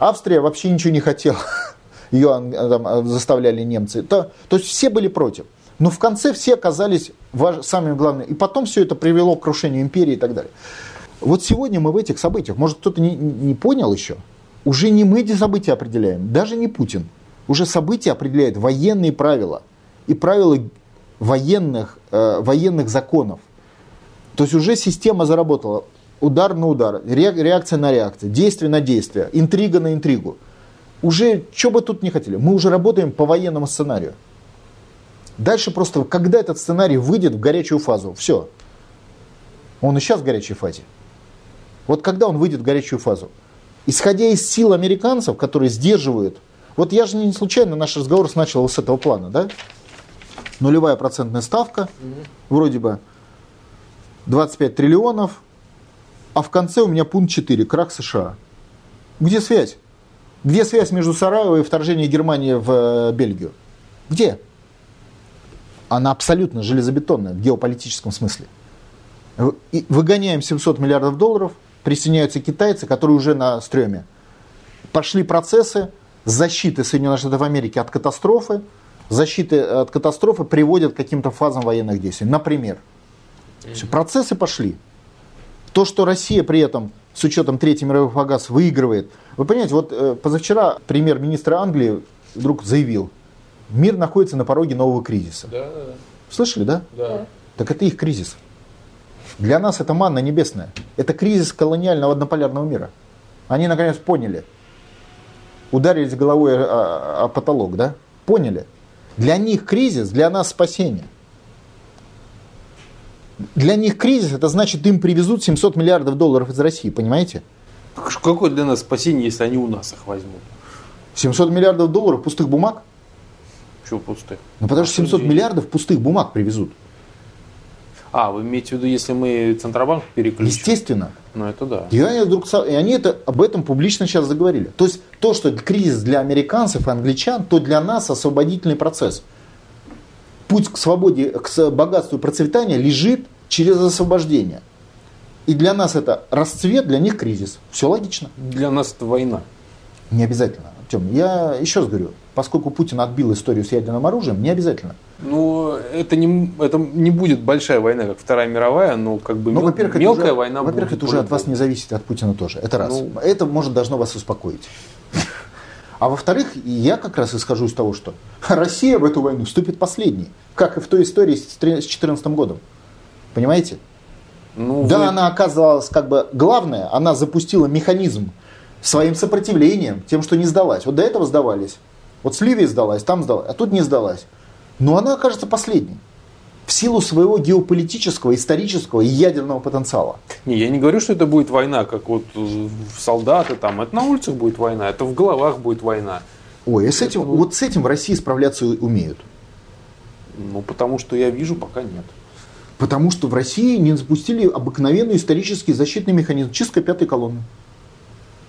Австрия вообще ничего не хотела. (laughs) Ее там, заставляли немцы. То, то есть все были против. Но в конце все оказались самыми главными. И потом все это привело к крушению империи и так далее. Вот сегодня мы в этих событиях, может кто-то не, не понял еще, уже не мы эти события определяем, даже не Путин. Уже события определяют военные правила и правила военных, э, военных законов. То есть уже система заработала. Удар на удар, реакция на реакцию, действие на действие, интрига на интригу. Уже, что бы тут не хотели, мы уже работаем по военному сценарию. Дальше просто, когда этот сценарий выйдет в горячую фазу, все. Он и сейчас в горячей фазе. Вот когда он выйдет в горячую фазу? Исходя из сил американцев, которые сдерживают, вот я же не случайно наш разговор начал с этого плана, да? Нулевая процентная ставка, вроде бы 25 триллионов, а в конце у меня пункт 4, крах США. Где связь? Где связь между Сараево и вторжением Германии в э, Бельгию? Где? Она абсолютно железобетонная в геополитическом смысле. Выгоняем 700 миллиардов долларов, присоединяются китайцы, которые уже на стреме. Пошли процессы защиты Соединенных Штатов Америки от катастрофы. Защиты от катастрофы приводят к каким-то фазам военных действий. Например, все, процессы пошли. То, что Россия при этом с учетом Третьей мировой погас выигрывает. Вы понимаете, вот э, позавчера премьер-министр Англии вдруг заявил, мир находится на пороге нового кризиса. Да, да, да. Слышали, да? Да. Так это их кризис. Для нас это манна небесная. Это кризис колониального однополярного мира. Они наконец поняли. Ударились головой о, о потолок, да? Поняли. Для них кризис, для нас спасение. Для них кризис, это значит, им привезут 700 миллиардов долларов из России, понимаете? Какое для нас спасение, если они у нас их возьмут? 700 миллиардов долларов пустых бумаг? Чего пустых? Ну, потому что 700 миллиардов пустых бумаг привезут. А, вы имеете в виду, если мы Центробанк переключим? Естественно. Ну, это да. И они, вдруг, и они это, об этом публично сейчас заговорили. То есть, то, что кризис для американцев и англичан, то для нас освободительный процесс. Путь к свободе, к богатству и процветанию лежит через освобождение. И для нас это расцвет, для них кризис. Все логично. Для нас это война. Не обязательно. Тем, я еще раз говорю, поскольку Путин отбил историю с ядерным оружием, не обязательно. Ну, это не, это не будет большая война, как Вторая мировая, но как бы ну, мел, во-первых, мелкая уже, война Во-первых, это уже от вас не зависит, от Путина тоже. Это раз. Ну, это, может, должно вас успокоить. (laughs) А во-вторых, я как раз исхожу из того, что Россия в эту войну вступит последней, как и в той истории с 2014 годом. Понимаете? Ну, да, вы... она оказалась как бы главная, она запустила механизм своим сопротивлением, тем, что не сдалась. Вот до этого сдавались. Вот с Ливией сдалась, там сдалась, а тут не сдалась. Но она окажется последней. В силу своего геополитического, исторического и ядерного потенциала. Не, я не говорю, что это будет война, как вот солдаты там. Это на улицах будет война, это в головах будет война. Ой, а с этим, будет... вот с этим в России справляться умеют. Ну, потому что я вижу, пока нет. Потому что в России не запустили обыкновенный исторический защитный механизм. Чистка пятой колонны.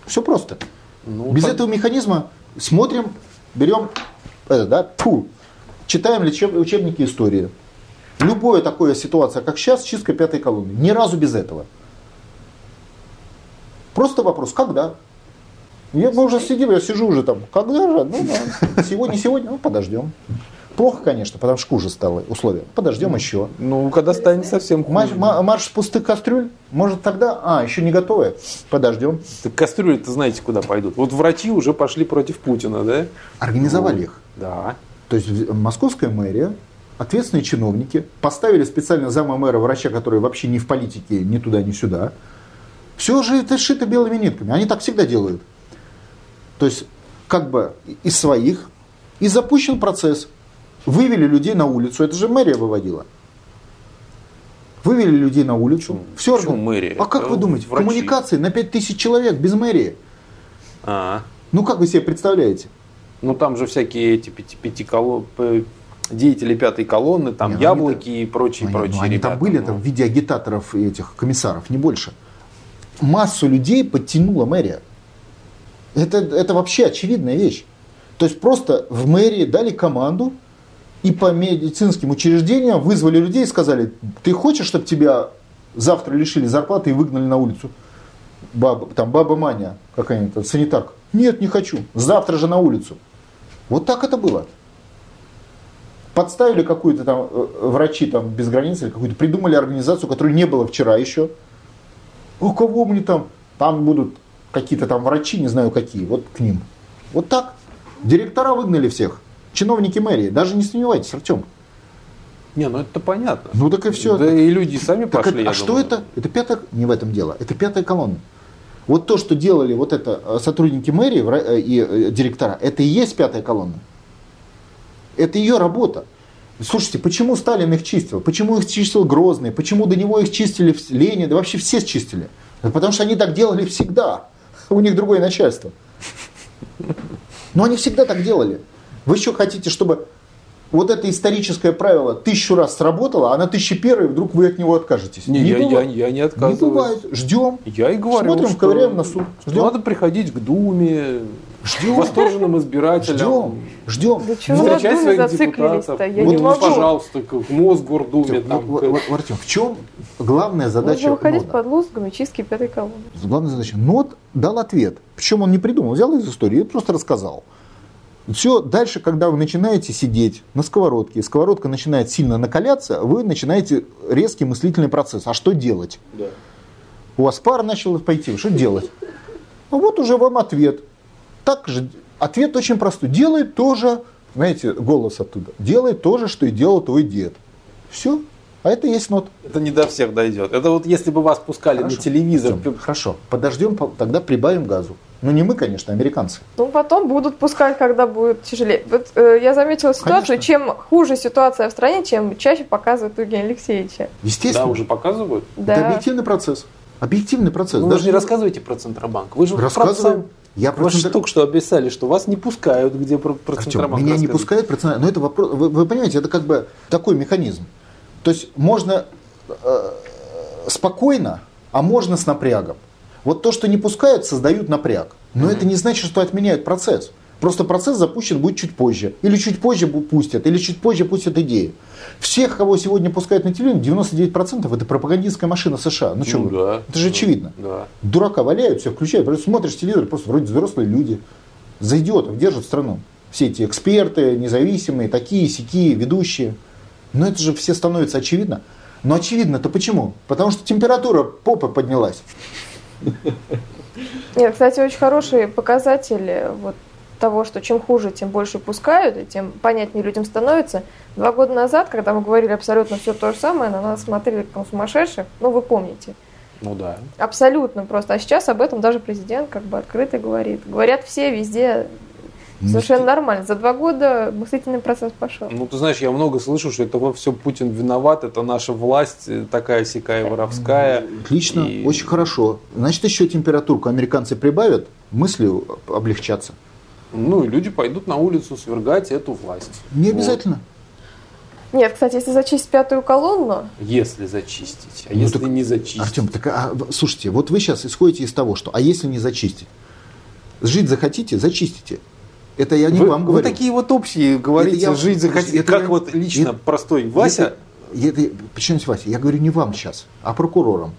Все просто. Ну, Без так... этого механизма смотрим, берем, это, да, фу, читаем учебники истории. Любая такая ситуация, как сейчас, чистка пятой колонны. Ни разу без этого. Просто вопрос, когда? Я, мы уже сидим, я сижу уже там, когда же? Ну, да. Сегодня, сегодня, ну, подождем. Плохо, конечно, потому что хуже стало условия. Подождем ну, еще. Ну, когда станет совсем хуже. Марш, марш с пустых кастрюль? Может тогда? А, еще не готовы? Подождем. Так кастрюли-то знаете, куда пойдут. Вот врачи уже пошли против Путина, да? Организовали ну, их. Да. То есть московская мэрия, ответственные чиновники, поставили специально зама мэра врача, который вообще не в политике, ни туда, ни сюда. Все же это шито белыми нитками. Они так всегда делают. То есть как бы из своих, и запущен процесс. Вывели людей на улицу, это же мэрия выводила. Вывели людей на улицу. Все Почему мэрия? А как Это вы думаете, врачи. коммуникации на 5000 человек без мэрии? А, Ну как вы себе представляете? ну там же всякие эти пяти, пяти п- деятели пятой колонны, там Не, ну яблоки они и прочие, Ну, прочие ну, они ребята. там были ну. это в виде агитаторов и этих комиссаров, не больше. Массу людей подтянула мэрия. Это, это вообще очевидная вещь. То есть просто в мэрии дали команду и по медицинским учреждениям вызвали людей и сказали, ты хочешь, чтобы тебя завтра лишили зарплаты и выгнали на улицу? Баба, там баба Маня какая-нибудь, санитарка. Нет, не хочу. Завтра же на улицу. Вот так это было подставили какую-то там э, врачи там без границ или какую-то придумали организацию, которой не было вчера еще. У кого мне там? Там будут какие-то там врачи, не знаю какие, вот к ним. Вот так. Директора выгнали всех. Чиновники мэрии. Даже не сомневайтесь, Артем. Не, ну это понятно. Ну так и все. Да и люди сами Так пошли. а что думаю. это? Это пятая, не в этом дело, это пятая колонна. Вот то, что делали вот это э, сотрудники мэрии э, и э, директора, это и есть пятая колонна. Это ее работа. Слушайте, почему Сталин их чистил? Почему их чистил Грозный? Почему до него их чистили Ленин? Да вообще все чистили. Да потому что они так делали всегда. (laughs) У них другое начальство. Но они всегда так делали. Вы еще хотите, чтобы вот это историческое правило тысячу раз сработало, а на тысячи первой вдруг вы от него откажетесь? Не, я, я, бывает. я не Не отказываюсь. бывает. Ждем. Я и говорю, Смотрим, что, ковыряем носу. что Ждем. надо приходить к Думе, Ждем. восторженным избирателям. Ждем. Ждем. Да чего вы на встречать Думе своих зациклились-то? Я Вот не могу. пожалуйста, к Мосгордуме. Вот, там, вот, вот, Артем, в чем главная Можно задача выходить НОДа? под лозунгами чистки пятой колонны. Главная задача. НОД дал ответ. Причем он не придумал, взял из истории и просто рассказал. Все, дальше, когда вы начинаете сидеть на сковородке, сковородка начинает сильно накаляться, вы начинаете резкий мыслительный процесс. А что делать? Да. У вас пар начал пойти, что делать? А вот уже вам ответ. Так же, ответ очень простой. Делай то же, знаете, голос оттуда. Делай то же, что и делал твой дед. Все. А это есть нот. Это не до всех дойдет. Это вот если бы вас пускали Хорошо. на телевизор. Хорошо. Подождем, по- тогда прибавим газу. Ну не мы, конечно, американцы. Ну, потом будут пускать, когда будет тяжелее. Вот э, я заметила ситуацию, Конечно. чем хуже ситуация в стране, чем чаще показывают Евгения Алексеевича. Естественно. Да, уже показывают. Это Да. объективный процесс. Объективный процесс. Ну, вы Даже же не рассказываете про Центробанк. Вы же рассказываем. про Я Вы про же Центр- только что описали, что вас не пускают, где про, про Артем, Центробанк меня не пускают процент, но это вопрос. Вы, вы понимаете, это как бы такой механизм. То есть можно э, спокойно, а можно с напрягом. Вот то, что не пускают, создают напряг. Но это не значит, что отменяют процесс. Просто процесс запущен будет чуть позже. Или чуть позже пустят, или чуть позже пустят идеи. Всех, кого сегодня пускают на телевидение, 99% это пропагандистская машина США. Ну что Ну, вы? да. Это же Да. очевидно. Да. Дурака валяют, все включают. Просто смотришь телевизор, просто вроде взрослые люди. За идиотов держат страну. Все эти эксперты, независимые, такие, сякие, ведущие. Но это же все становится очевидно. Но очевидно-то почему? Потому что температура попы поднялась. (laughs) Нет, кстати, очень хороший показатель э, вот того, что чем хуже, тем больше пускают, и тем понятнее людям становится. Два года назад, когда мы говорили абсолютно все то же самое, на нас смотрели как на сумасшедших, ну вы помните. Ну да. Абсолютно просто. А сейчас об этом даже президент как бы открыто говорит. Говорят все везде совершенно нормально. За два года мыслительный процесс пошел. Ну, ты знаешь, я много слышу, что это все Путин виноват, это наша власть э, такая сякая воровская. Отлично, И- очень хорошо. Значит, еще температурку американцы прибавят, мысли облегчатся. Ну, и люди пойдут на улицу свергать эту власть. Не Вот. обязательно. Нет, кстати, если зачистить пятую колонну, Если зачистить. А Ну, если так, не зачистить? Артем, так, а, слушайте, вот вы сейчас исходите из того, что, а если не зачистить? Жить захотите, зачистите. Это я не вы, вам вы говорю. такие вот общие говорите, я- жить захотите. это как я- вот лично это- простой Вася. Это, это, почему здесь Вася? Я говорю не вам сейчас, а прокурорам.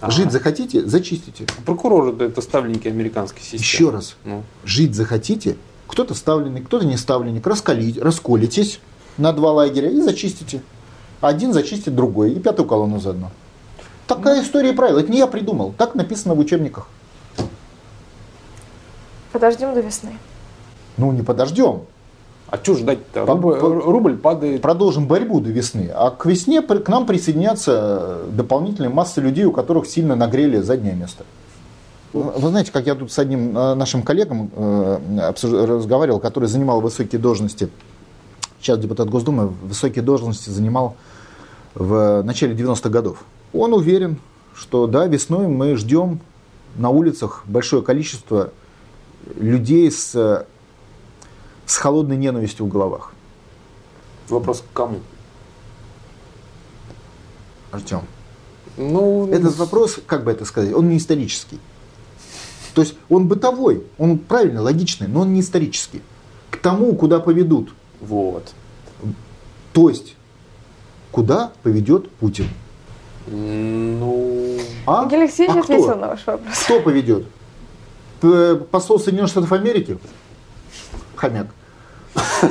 Ага. Жить захотите, зачистите. Прокуроры да, это ставленники американской системы. Еще раз. Ну, Жить захотите, кто-то ставленник, кто-то не ставленник, раскали, расколитесь на два лагеря и зачистите. Один зачистит другой, и пятую колонну заодно. Такая история и правила. Это не я придумал. Так написано в учебниках. подождем до весны. Ну, не подождем. а что ждать-то? Рубль, по- рубль падает. Продолжим борьбу до весны. А к весне к нам присоединятся дополнительные массы людей, у которых сильно нагрели заднее место. Вы знаете, как я тут с одним э, нашим коллегом э, разговаривал, который занимал высокие должности, сейчас депутат Госдумы, высокие должности занимал в начале 90-х годов. Он уверен, что да, весной мы ждем на улицах большое количество людей с, с холодной ненавистью в головах. Вопрос к кому? Артем. Ну, Этот вопрос, как бы это сказать, он не исторический. То есть он бытовой, он правильный, логичный, но он не исторический. К тому, куда поведут. Вот. То есть, куда поведет Путин. Ну, А? Алексеевич А кто? ответил на ваш вопрос. Кто поведет? Посол Соединенных Штатов Америки? Хомяк. (laughs)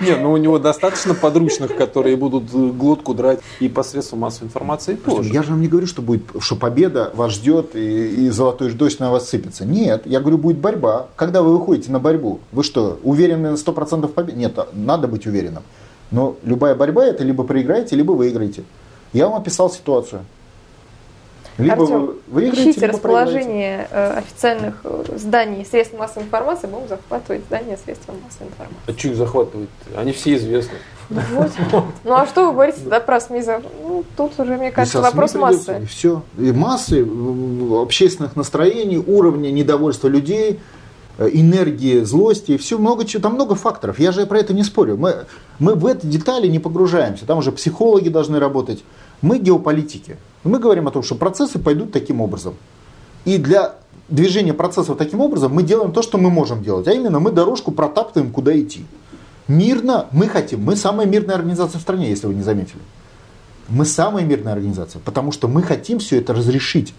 не, ну у него достаточно подручных, которые будут э, глотку драть и посредством массовой информации тоже. Я же вам не говорю, что будет, что победа вас ждет и, и золотой дождь на вас сыпется. Нет, я говорю, будет борьба. Когда вы выходите на борьбу, вы что, уверены на 100% в победе? Нет, надо быть уверенным. Но любая борьба это либо проиграете, либо выиграете. Я вам описал ситуацию. Либо Артем, вы выиграете, ищите либо проиграете. расположение э, официальных э, зданий средств массовой информации, будем захватывать здания средств массовой информации. А что их захватывает? Они все известны. Вот. Ну а что вы говорите тогда про СМИ? Ну, тут уже, мне кажется, вопрос придется, массы. И все. И массы м, общественных настроений, уровня недовольства людей, э, энергии, злости, все много чего, там много факторов. Я же про это не спорю. Мы, мы в эти детали не погружаемся. Там уже психологи должны работать. Мы геополитики. Мы говорим о том, что процессы пойдут таким образом. И для движения процессов таким образом мы делаем то, что мы можем делать. А именно мы дорожку протаптываем, куда идти. Мирно мы хотим. Мы самая мирная организация в стране, если вы не заметили. Мы самая мирная организация, потому что мы хотим все это разрешить.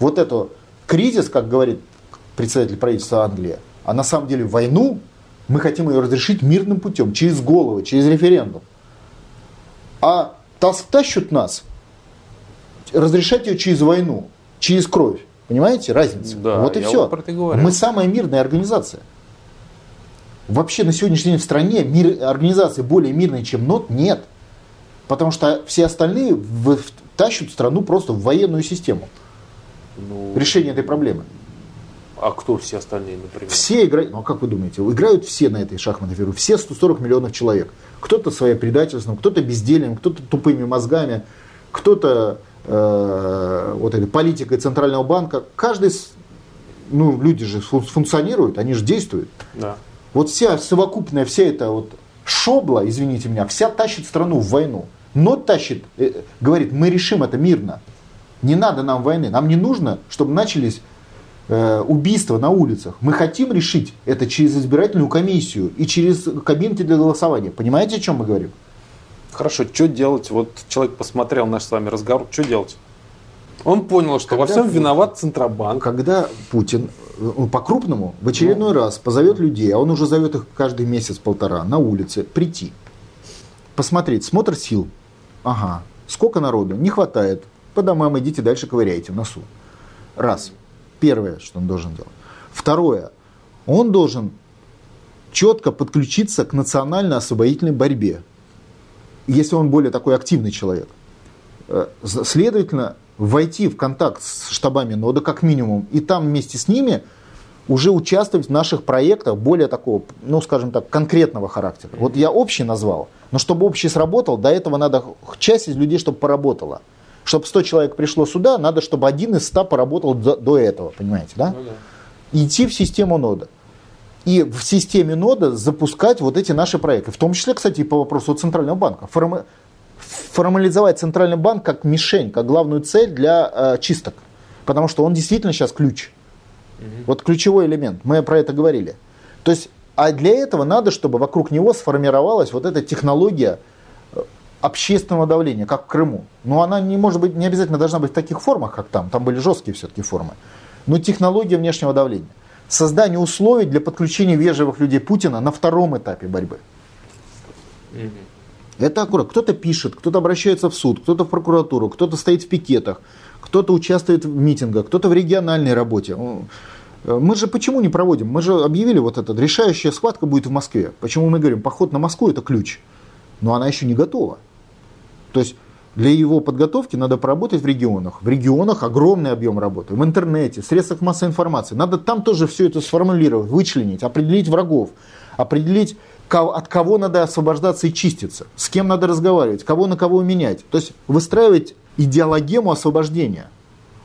Вот это кризис, как говорит председатель правительства Англии, а на самом деле войну мы хотим ее разрешить мирным путем, через головы, через референдум. А тащут нас разрешать ее через войну, через кровь. Понимаете разницу? Да, вот и все. Мы самая мирная организация. Вообще на сегодняшний день в стране мир, организации более мирной, чем НОТ, нет. Потому что все остальные в- в- тащат страну просто в военную систему. Ну, Решение этой проблемы. А кто все остальные, например? Все играют, ну а как вы думаете, играют все на этой шахматной фигуре, все 140 миллионов человек. Кто-то своим предательством, кто-то бездельем, кто-то тупыми мозгами, кто-то э, вот этой политикой Центрального банка. Каждый, ну люди же фун- функционируют, они же действуют. Да. Вот вся совокупная, вся эта вот шобла, извините меня, вся тащит страну в войну. Но тащит, э, говорит, мы решим это мирно. Не надо нам войны. Нам не нужно, чтобы начались убийства на улицах. Мы хотим решить это через избирательную комиссию и через кабинки для голосования. Понимаете, о чем мы говорим? Хорошо, что делать? Вот человек посмотрел наш с вами разговор, что делать? Он понял, что во Когда всем Путин- виноват Центробанк. Когда Путин э, по-крупному в очередной раз позовет людей, а он уже зовет их каждый месяц-полтора на улице, прийти, посмотреть, смотр сил. Ага, сколько народу? Не хватает. По домам идите дальше ковыряйте в носу. Раз. Первое, что он должен делать. Второе. Он должен четко подключиться к национально-освободительной борьбе. Если он более такой активный человек. Э, Следовательно, войти в контакт с штабами нода как минимум, и там вместе с ними уже участвовать в наших проектах более такого, ну, скажем так, конкретного характера. Вот я общий назвал, но чтобы общий сработал, до этого надо часть из людей, чтобы поработала. Чтобы 100 человек пришло сюда, надо, чтобы один из 100 поработал до, до этого, понимаете, да? Ну да. идти в систему нода. И в системе нода запускать вот эти наши проекты. В том числе, кстати, и по вопросу Центрального банка. Форма- формализовать Центральный банк как мишень, как главную цель для э, чисток. Потому что он действительно сейчас ключ. Вот ключевой элемент. Мы про это говорили. То есть, а для этого надо, чтобы вокруг него сформировалась вот эта технология общественного давления, как в Крыму. Но она не может быть, не обязательно должна быть в таких формах, как там. Там были жесткие все-таки формы. Но технология внешнего давления. Создание условий для подключения вежливых людей Путина на втором этапе борьбы. Это аккуратно. Кто-то пишет, кто-то обращается в суд, кто-то в прокуратуру, кто-то стоит в пикетах, кто-то участвует в митингах, кто-то в региональной работе. Э, Мы же почему не проводим? Мы же объявили вот это, решающая схватка будет в Москве. Почему мы говорим, поход на Москву это ключ, но она еще не готова. То есть Для его подготовки надо поработать в регионах. В регионах огромный объем работы. В интернете, в средствах массовой информации. Надо там тоже все это сформулировать, вычленить, определить врагов, определить, от кого надо освобождаться и чиститься, с кем надо разговаривать, кого на кого менять. То есть выстраивать идеологему освобождения.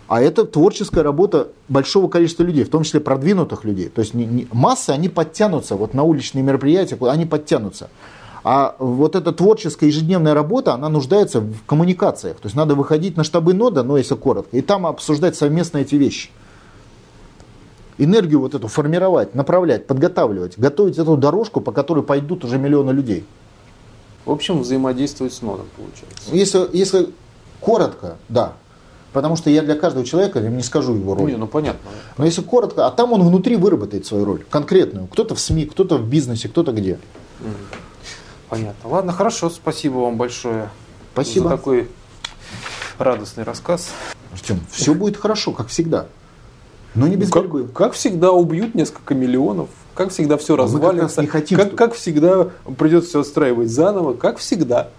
А это творческая работа большого количества людей, в том числе продвинутых людей. То есть не, не, массы, они подтянутся, вот на уличные мероприятия, они подтянутся. А вот эта творческая ежедневная работа, она нуждается в коммуникациях. То есть надо выходить на штабы нода, но если коротко, и там обсуждать совместно эти вещи. Энергию вот эту формировать, направлять, подготавливать, готовить эту дорожку, по которой пойдут уже миллионы людей. В общем, взаимодействовать с нодом получается. Если, если коротко, да. Потому что я для каждого человека не скажу его роль. Не, ну понятно. Но если коротко, а там он внутри выработает свою роль, конкретную. Кто-то в СМИ, кто-то в бизнесе, кто-то где. Понятно. Ладно, хорошо, спасибо вам большое спасибо. за такой радостный рассказ. Артем, все будет хорошо, как всегда. Но не без ну, борьбы. Как, как всегда убьют несколько миллионов. Как всегда все развалится. Мы как, не хотим, как, как всегда придется все отстраивать заново. Как всегда.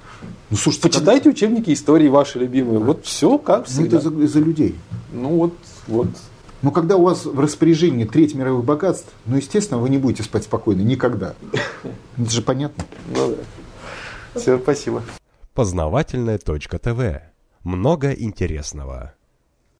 Ну, слушайте, Почитайте как... учебники истории ваши любимые. Вот все как всегда. Ну, это за, за людей. Ну вот, вот. Но когда у вас в распоряжении треть мировых богатств, ну, естественно, вы не будете спать спокойно никогда. Это же понятно. Ну да. Все, спасибо. Познавательная точка ТВ. Много интересного.